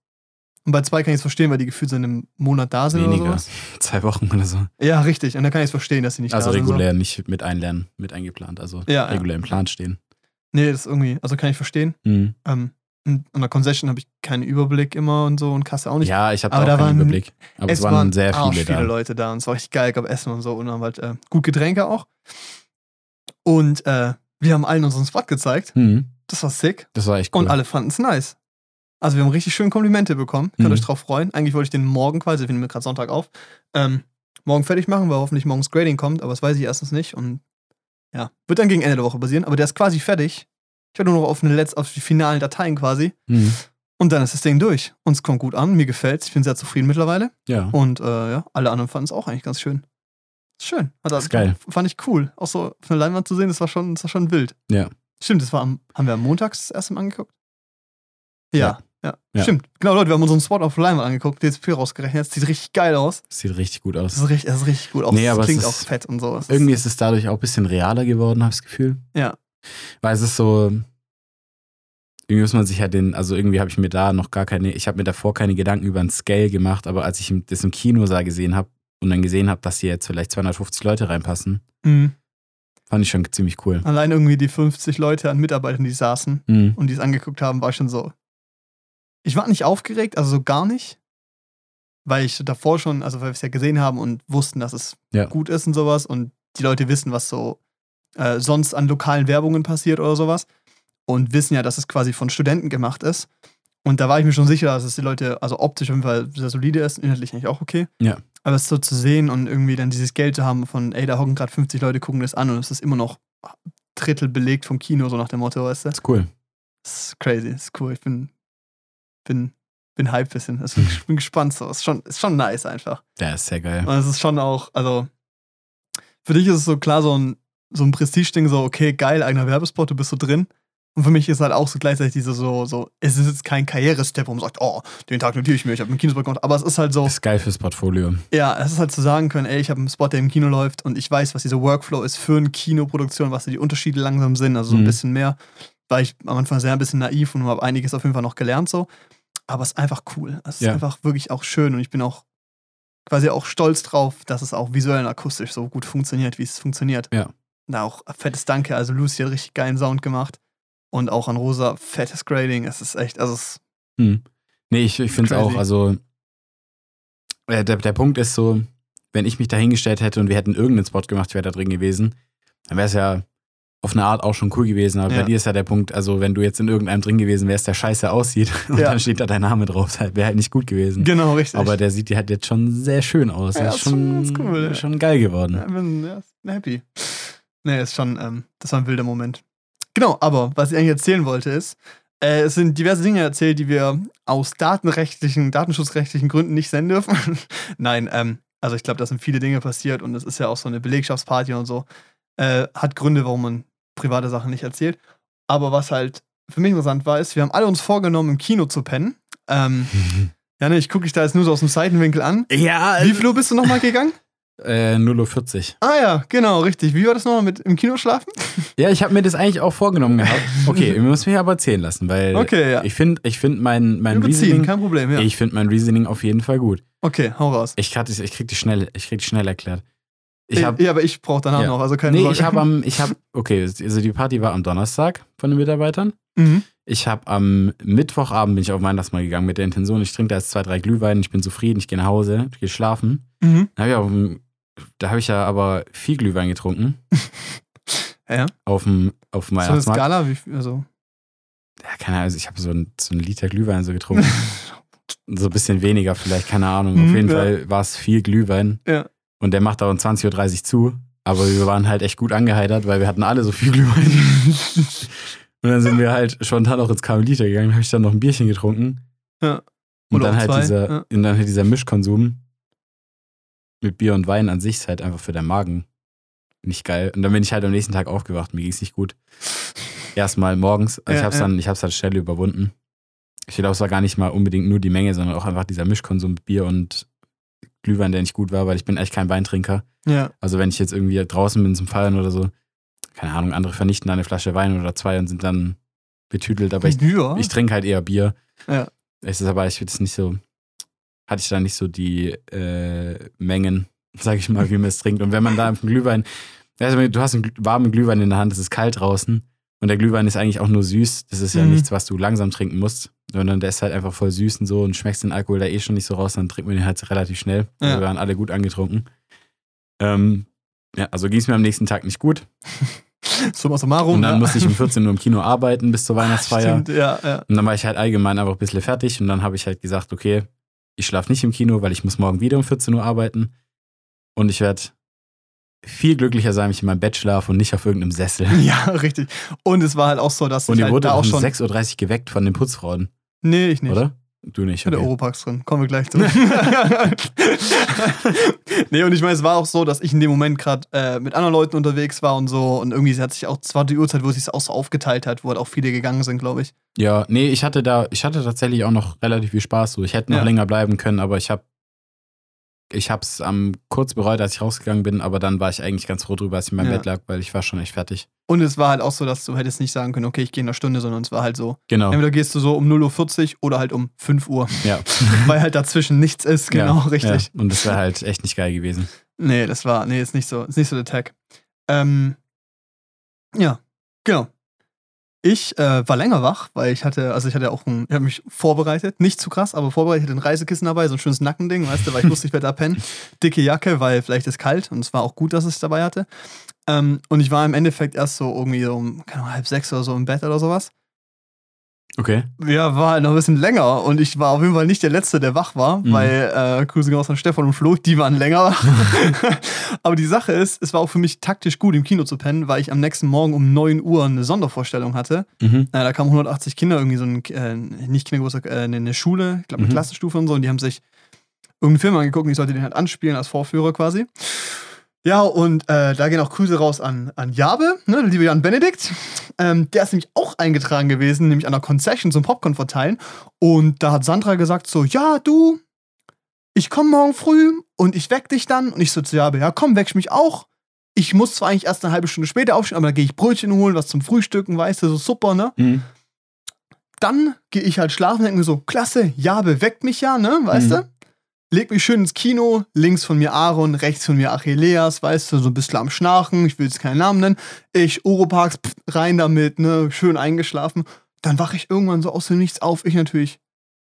Und bei zwei kann ich es verstehen, weil die gefühlt so in einem Monat da sind Weniger. oder sowas. Zwei Wochen oder so. Ja, richtig. Und da kann ich es verstehen, dass sie nicht Also da sind. regulär, nicht mit einlernen, mit eingeplant. Also Ja, ja. regulär im Plan stehen. So. Nee, das ist irgendwie, also kann ich verstehen. Mhm. Ähm, an der Concession habe ich keinen Überblick immer und so und Kasse auch nicht. Ja, ich habe aber da auch keinen waren- Überblick. Aber es, waren, sehr arsch viele viele da. Leute da und es war richtig geil. gab Essen und so und haben halt äh, gut Getränke auch. Und äh, wir haben allen unseren Spot gezeigt. Mhm. Das war sick. Das war echt cool. Und alle fanden es nice. Also wir haben richtig schön Komplimente bekommen. Könnt Mhm. euch drauf freuen. Eigentlich wollte ich den morgen quasi, wir nehmen gerade Sonntag auf, ähm, morgen fertig machen, weil hoffentlich morgens Grading kommt, aber das weiß ich erstens nicht. Und ja, wird dann gegen Ende der Woche passieren, aber der ist quasi fertig. Ich warte nur noch auf, eine Letz-, auf die finalen Dateien quasi. Mhm. Und dann ist das Ding durch. Und es kommt gut an, mir gefällt's. Ich bin sehr zufrieden mittlerweile. Ja. Und äh, ja, alle anderen fanden es auch eigentlich ganz schön. Schön. Hat ist geil. Fand ich cool. Auch so auf einer Leinwand zu sehen, das war schon, das war schon wild. Ja. Stimmt, das war am, haben wir am Montag das erste Mal angeguckt? Ja, ja. Ja. Stimmt. Genau, Leute, wir haben unseren Spot auf Leinwand angeguckt, DSP rausgerechnet. Das sieht richtig geil aus. Das sieht richtig gut aus. Das ist richtig, das ist richtig gut. Auch, Nee, das aber es klingt auch fett und so. Das ist- Irgendwie ist es dadurch auch ein bisschen realer geworden, habe ich das Gefühl. Ja. Weil es ist so, irgendwie muss man sich ja den, also irgendwie habe ich mir da noch gar keine, ich habe mir davor keine Gedanken über ein Scale gemacht, aber als ich das im Kinosaal gesehen habe und dann gesehen habe, dass hier jetzt vielleicht 250 Leute reinpassen, Mhm. fand ich schon ziemlich cool. Allein irgendwie die 50 Leute an Mitarbeitern, die saßen Mhm. und die es angeguckt haben, war schon so. Ich war nicht aufgeregt, also so gar nicht. Weil ich davor schon, also weil wir es ja gesehen haben und wussten, dass es Ja. gut ist und sowas und die Leute wissen, was so äh, sonst an lokalen Werbungen passiert oder sowas und wissen ja, dass es quasi von Studenten gemacht ist. Und da war ich mir schon sicher, dass es die Leute, also optisch auf jeden Fall sehr solide ist, inhaltlich eigentlich auch okay. Ja. Aber es so zu sehen und irgendwie dann dieses Geld zu haben von, ey, da hocken gerade 50 Leute, gucken das an und es ist immer noch Drittel belegt vom Kino, so nach dem Motto, weißt du? Das ist cool. Das ist crazy, das ist cool. Ich bin, bin, bin hyped bisschen. Also ich bin gespannt so. Ist schon, ist schon nice einfach. Der ist sehr geil. Und es ist schon auch, also für dich ist es so klar so ein, so ein Prestige-Ding, so, okay, geil, eigener Werbespot, du bist so drin. Und für mich ist halt auch so gleichzeitig diese so, so, es ist jetzt kein Karrierestep, wo man sagt, oh, den Tag notiere ich mir, ich habe einen Kinospot gemacht. Aber es ist halt so, Das ist geil fürs Portfolio. ja, es ist halt zu sagen können, ey, ich habe einen Spot, der im Kino läuft und ich weiß, was dieser Workflow ist für eine Kinoproduktion, was die Unterschiede langsam sind, also so ein Mhm. bisschen mehr. War ich am Anfang sehr ein bisschen naiv und habe einiges auf jeden Fall noch gelernt so. aber es ist einfach cool. Es ist Ja. einfach wirklich auch schön und ich bin auch quasi auch stolz drauf, dass es auch visuell und akustisch so gut funktioniert, wie es funktioniert. Ja. Da auch fettes Danke. Also Lucy hat richtig geilen Sound gemacht und auch an Rosa fettes Grading. Es ist echt, also es Hm. Nee, ich, ich finde es auch, also äh, der, der Punkt ist so, wenn ich mich da hingestellt hätte und wir hätten irgendeinen Spot gemacht, ich wäre da drin gewesen, dann wäre es ja auf eine Art auch schon cool gewesen. Aber Ja. bei dir ist ja der Punkt, also wenn du jetzt in irgendeinem drin gewesen wärst, der scheiße aussieht und Ja. dann steht da dein Name drauf, halt, wäre halt nicht gut gewesen. genau richtig. Aber der sieht halt jetzt schon sehr schön aus. Ja, ist ist schon cool, ja. schon geil geworden. Ja, bin ja, happy. Nee, ist schon, ähm, das war ein wilder Moment. Genau, aber was ich eigentlich erzählen wollte ist, äh, es sind diverse Dinge erzählt, die wir aus datenrechtlichen, datenschutzrechtlichen Gründen nicht senden dürfen. Nein, ähm, also ich glaube, da sind viele Dinge passiert und es ist ja auch so eine Belegschaftsparty und so. Äh, hat Gründe, warum man private Sachen nicht erzählt. Aber was halt für mich interessant war, ist, wir haben alle uns vorgenommen, im Kino zu pennen. Ähm, ja, ne, ich gucke dich da jetzt nur so aus dem Seitenwinkel an. Ja, Wie viel Uhr bist du nochmal gegangen? Äh, 0.40 Uhr. Ah ja, genau, richtig. Wie war das nochmal mit im Kino schlafen? Ja, ich habe mir das eigentlich auch vorgenommen gehabt. Okay, wir müssen mich aber erzählen lassen, weil Okay, ja. ich finde ich find mein, mein Überziehen, Reasoning, kein Problem, ja. ich finde mein Reasoning auf jeden Fall gut. Okay, hau raus. Ich, krieg, ich krieg die schnell, ich krieg die schnell erklärt. Ich habe ja, aber ich brauche danach Ja. noch, also keine nee, Sorge. ich habe am, ich habe, okay, also die Party war am Donnerstag von den Mitarbeitern. Mhm. Ich habe am Mittwochabend bin ich auf Weihnachtsmarkt gegangen mit der Intention, ich trinke da jetzt zwei, drei Glühwein, ich bin zufrieden, ich gehe nach Hause, ich gehe schlafen. Mhm. Da habe ich, auf da hab ich ja aber viel Glühwein getrunken. Ja. Auf dem, auf dem So eine Weihnachtsmarkt. Skala, wie viel, also. Ja, keine Ahnung, also ich habe so ein, so ein Liter Glühwein so getrunken. so ein bisschen weniger vielleicht, keine Ahnung. Auf Mhm, jeden ja. Fall war es viel Glühwein. Ja. Und der macht auch um 20.30 Uhr zu. Aber wir waren halt echt gut angeheitert, weil wir hatten alle so viel Glühwein. Und dann sind wir halt spontan auch ins Karmeliter gegangen, habe ich dann noch ein Bierchen getrunken. Ja. Und Oder dann halt, zwei, dieser, ja. und dann halt dieser Mischkonsum mit Bier und Wein an sich ist halt einfach für den Magen nicht geil. Und dann bin ich halt am nächsten Tag aufgewacht, mir ging es nicht gut. Erstmal morgens, also ich Ja, habe es ja. dann, ich hab's dann schnell überwunden. Ich glaube, es war gar nicht mal unbedingt nur die Menge, sondern auch einfach dieser Mischkonsum mit Bier und Glühwein, der nicht gut war, weil ich bin echt kein Weintrinker. Ja. Also wenn ich jetzt irgendwie draußen bin zum Feiern oder so, keine Ahnung, andere vernichten eine Flasche Wein oder zwei und sind dann betütelt, aber ich, ich trinke halt eher Bier. Ja. Es ist aber, ich finde es nicht so, hatte ich da nicht so die äh, Mengen, sag ich mal, wie man es trinkt. Und wenn man da einen Glühwein, also du hast einen warmen Glühwein in der Hand, es ist kalt draußen und der Glühwein ist eigentlich auch nur süß. Das ist ja Mhm. nichts, was du langsam trinken musst, sondern der ist halt einfach voll süß und so und schmeckst den Alkohol da eh schon nicht so raus, dann trinkt man den halt relativ schnell. Ja. Wir waren alle gut angetrunken. Ähm, ja, also ging es mir am nächsten Tag nicht gut. Summa summarum. Und dann ja. musste ich um 14 Uhr im Kino arbeiten bis zur Weihnachtsfeier. Stimmt, ja, ja. Und dann war ich halt allgemein einfach ein bisschen fertig und dann habe ich halt gesagt, okay, ich schlafe nicht im Kino, weil ich muss morgen wieder um 14 Uhr arbeiten. Und ich werde viel glücklicher sein, wenn ich in meinem Bett schlafe und nicht auf irgendeinem Sessel. Ja, richtig. Und es war halt auch so, dass Und ich halt wurde da auch auch um schon. 6.30 Uhr geweckt von den Putzfrauen, Nee, ich nicht. oder? Du nicht. Okay. Oropax drin. Kommen wir gleich zu. nee, und ich meine, es war auch so, dass ich in dem Moment gerade äh, mit anderen Leuten unterwegs war und so. Und irgendwie hat sich auch, es war die Uhrzeit, wo es sich auch so aufgeteilt hat, wo halt auch viele gegangen sind, glaube ich. Ja, nee, ich hatte da, ich hatte tatsächlich auch noch relativ viel Spaß. So. Ich hätte noch Ja. länger bleiben können, aber ich habe ich hab's am kurz bereut, als ich rausgegangen bin, aber dann war ich eigentlich ganz froh drüber, als ich in meinem Ja. Bett lag, weil ich war schon echt fertig. Und es war halt auch so, dass du hättest nicht sagen können, okay, ich gehe in einer Stunde, sondern es war halt so. Genau. Entweder gehst du so um 0.40 Uhr oder halt um 5 Uhr. Ja. weil halt dazwischen nichts ist, genau, ja, richtig. Ja. Und das wäre halt echt nicht geil gewesen. Nee, das war, nee, ist nicht so, ist nicht so der Tag. Ähm, ja, genau. Ich äh, war länger wach, weil ich hatte, also ich hatte auch ein, ich habe mich vorbereitet, nicht zu krass, aber vorbereitet, ich hatte ein Reisekissen dabei, so ein schönes Nackending, weißt du, weil ich wusste, ich werde da pennen. Dicke Jacke, weil vielleicht ist kalt und es war auch gut, dass ich es dabei hatte. Ähm, und ich war im Endeffekt erst so irgendwie um, keine Ahnung, halb sechs oder so im Bett oder sowas. Okay. Ja, war halt noch ein bisschen länger und ich war auf jeden Fall nicht der Letzte, der wach war, Mhm. weil äh, gehen raus an Stefan und Flo, die waren länger. Aber die Sache ist, es war auch für mich taktisch gut, im Kino zu pennen, weil ich am nächsten Morgen um 9 Uhr eine Sondervorstellung hatte. Mhm. Äh, da kamen 180 Kinder, irgendwie so ein, äh, nicht Kindergeburtstag, äh, eine eine Schule, ich glaube eine Mhm. Klassenstufe und so, und die haben sich irgendeinen Film angeguckt und ich sollte den halt anspielen als Vorführer quasi. Ja, und äh, da gehen auch Grüße raus an, an Jabe, ne, der liebe Jan Benedikt. Ähm, der ist nämlich auch eingetragen gewesen, nämlich an der Concession zum Popcorn verteilen. Und da hat Sandra gesagt so, ja, du, ich komme morgen früh und ich weck dich dann. Und ich so zu Jabe, ja, komm, weck mich auch. Ich muss zwar eigentlich erst eine halbe Stunde später aufstehen, aber dann gehe ich Brötchen holen, was zum Frühstücken, weißt du, so super, ne? Mhm. dann gehe ich halt schlafen und denke mir so, klasse, ja, beweckt mich ja, ne, weißt Mhm. du? Leg mich schön ins Kino, links von mir Aaron, rechts von mir Achilleas, weißt du, so ein bisschen am Schnarchen, ich will jetzt keinen Namen nennen. Ich, Oropax, pff, rein damit, ne, schön eingeschlafen. Dann wache ich irgendwann so aus dem Nichts auf. Ich natürlich,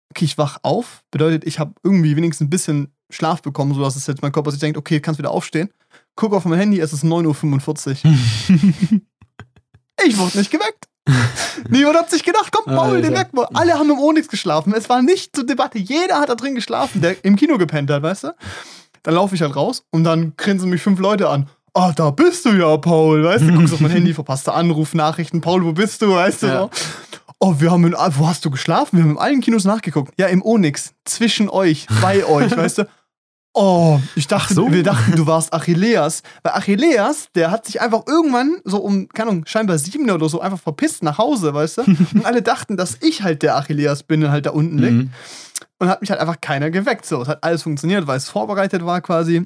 okay, ich wach auf, bedeutet, ich habe irgendwie wenigstens ein bisschen Schlaf bekommen, sodass es jetzt mein Körper sich denkt, okay, kannst wieder aufstehen. Guck auf mein Handy, es ist 9.45 Uhr. ich wurde nicht geweckt. Niemand hat sich gedacht, komm, Paul, den wecken wir. Alle haben im Onyx geschlafen. Es war nicht zur Debatte. Jeder hat da drin geschlafen, der im Kino gepennt hat, weißt du? Dann laufe ich halt raus und dann grinsen mich fünf Leute an. Ah, da bist du ja, Paul, weißt du? Guckst auf mein Handy, verpasste Anruf, Nachrichten. Paul, wo bist du, weißt du? Ja. So. Oh, wir haben in, wo hast du geschlafen? Wir haben in allen Kinos nachgeguckt. Ja, im Onyx. Zwischen euch, bei euch, weißt du? Oh, ich dachte, so. wir dachten, du warst Achilleas. Weil Achilleas, der hat sich einfach irgendwann so um, keine Ahnung, scheinbar sieben oder so einfach verpisst nach Hause, weißt du? Und alle dachten, dass ich halt der Achilleas bin und halt da unten liegt. Mhm. Und hat mich halt einfach keiner geweckt. So, es hat alles funktioniert, weil es vorbereitet war quasi.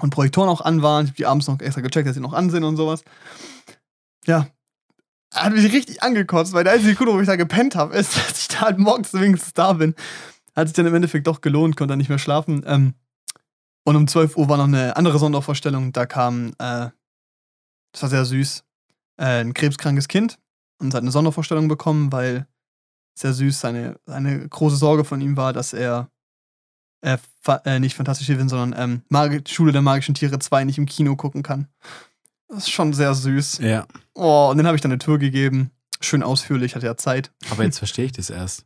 Und Projektoren auch an waren. Ich hab die abends noch extra gecheckt, dass sie noch an sind und sowas. Ja. Hat mich richtig angekotzt, weil der einzige Grund, wo ich da gepennt habe, ist, dass ich da halt morgens wenigstens da bin. Hat sich dann im Endeffekt doch gelohnt, konnte dann nicht mehr schlafen. Ähm, und um 12 Uhr war noch eine andere Sondervorstellung. Da kam, äh, das war sehr süß, äh, ein krebskrankes Kind und hat eine Sondervorstellung bekommen, weil sehr süß seine, seine große Sorge von ihm war, dass er äh, fa äh, nicht Fantastische Tierwesen, sondern ähm, Magi Schule der magischen Tiere 2 nicht im Kino gucken kann. Das ist schon sehr süß. Ja, Oh, und den habe ich dann eine Tour gegeben. Schön ausführlich, hatte ja Zeit. aber jetzt verstehe ich das erst.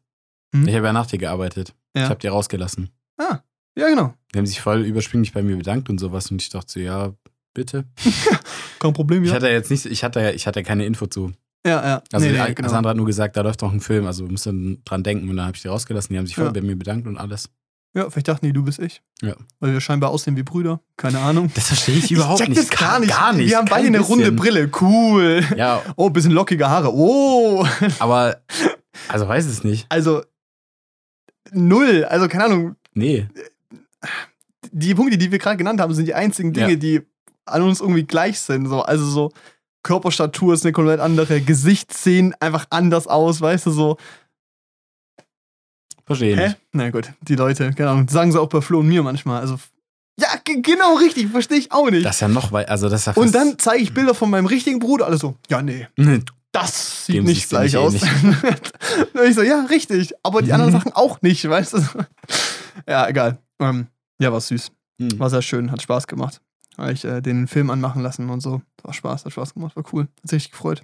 Hm? Ich habe ja nach dir gearbeitet. Ja. Ich habe die rausgelassen. Ah, ja, genau. Die haben sich voll überschwinglich bei mir bedankt und sowas und ich dachte so, ja, bitte. Kein Problem, Ich ja. hatte ja jetzt nicht, ich hatte ja, ich hatte keine Info zu. Ja, ja. Also Nee, nee, genau. Sandra hat nur gesagt, da läuft noch ein Film, also musst du dran denken und dann habe ich die rausgelassen. Die haben sich voll Ja. bei mir bedankt und alles. Ja, vielleicht dachten die, du bist ich. Ja. Weil wir scheinbar aussehen wie Brüder. Keine Ahnung. Das verstehe ich überhaupt check nicht. das gar nicht. Gar nicht. Wir haben beide eine runde bisschen. Brille. Cool. Ja, Oh, bisschen lockige Haare. Oh. aber, also weiß es nicht. Also, null. Also, keine Ahnung. Nee. Die Punkte, die wir gerade genannt haben, sind die einzigen Dinge, Ja. die an uns irgendwie gleich sind. So. Also, so Körperstatur ist eine komplett andere. Gesicht sehen einfach anders aus, weißt du, so. Verstehe Hä? nicht. Na gut, die Leute, keine Ahnung. Sagen sie auch bei Flo und mir manchmal. Also, ja, ge- genau richtig. Verstehe ich auch nicht. Das ist ja noch, wei- also das ja Und dann zeige ich Bilder von meinem richtigen Bruder, alle so, ja, nee, Nee, das sieht Dem nicht gleich nicht aus. Und ich so, ja, richtig, aber die anderen. Sachen auch nicht, weißt du? Ja, egal. Ähm, ja, war süß. hm. War sehr schön, hat Spaß gemacht. Habe ich äh, den Film anmachen lassen und so. War Spaß, hat Spaß gemacht, war cool. Hat sich richtig gefreut.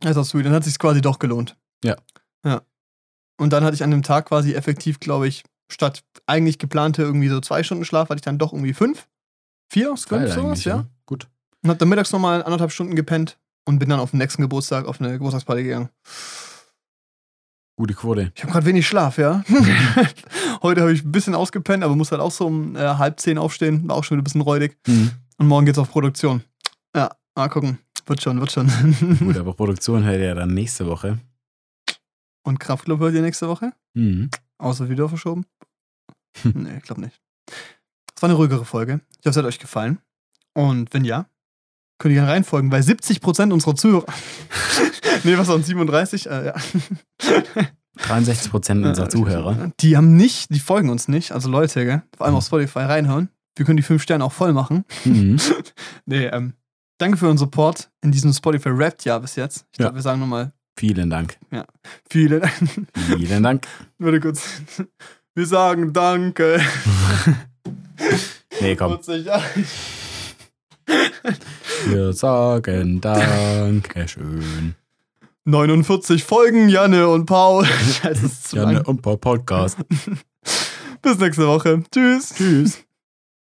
Das war sweet. Dann hat sich quasi doch gelohnt. Ja. Ja. Und dann hatte ich an dem Tag quasi effektiv, glaube ich, statt eigentlich geplante irgendwie so zwei Stunden Schlaf, hatte ich dann doch irgendwie fünf. Vier, fünf, sowas, ja. ja. Gut. Und hab dann mittags nochmal anderthalb Stunden gepennt und bin dann auf den nächsten Geburtstag auf eine Geburtstagsparty gegangen. Gute Quote. Ich habe gerade wenig Schlaf, ja. Heute habe ich ein bisschen ausgepennt, aber muss halt auch so um äh, halb zehn aufstehen. War auch schon wieder ein bisschen räudig. Mhm. Und morgen geht's auf Produktion. Ja, mal gucken. Wird schon, wird schon. Gut, aber Produktion hört ja dann nächste Woche. Und Kraftclub hört ihr nächste Woche? Mhm. Außer wieder verschoben? Hm. nee, ich glaube nicht. Das war eine ruhigere Folge. Ich hoffe, es hat euch gefallen. Und wenn ja, könnt ihr gerne reinfolgen, weil 70% unserer Zuhörer. nee, was waren 37? Äh, ja. 63 Prozent unserer Zuhörer. Die haben nicht, die folgen uns nicht. Also Leute, gell? vor allem auf Spotify reinhören. Wir können die fünf Sterne auch voll machen. Mhm. Nee, ähm, danke für euren Support in diesem Spotify Rap Jahr bis jetzt. Ich Ja. glaube, wir sagen nochmal Vielen Dank. viele. Vielen Dank. Warte kurz. Wir sagen Danke. Nee, komm. 40 Jahre. Wir sagen Dankeschön. 49 Folgen, Janne und Paul. Scheiße, das ist zu Ja, ne, lang. und Podcast. Bis nächste Woche. Tschüss. Tschüss.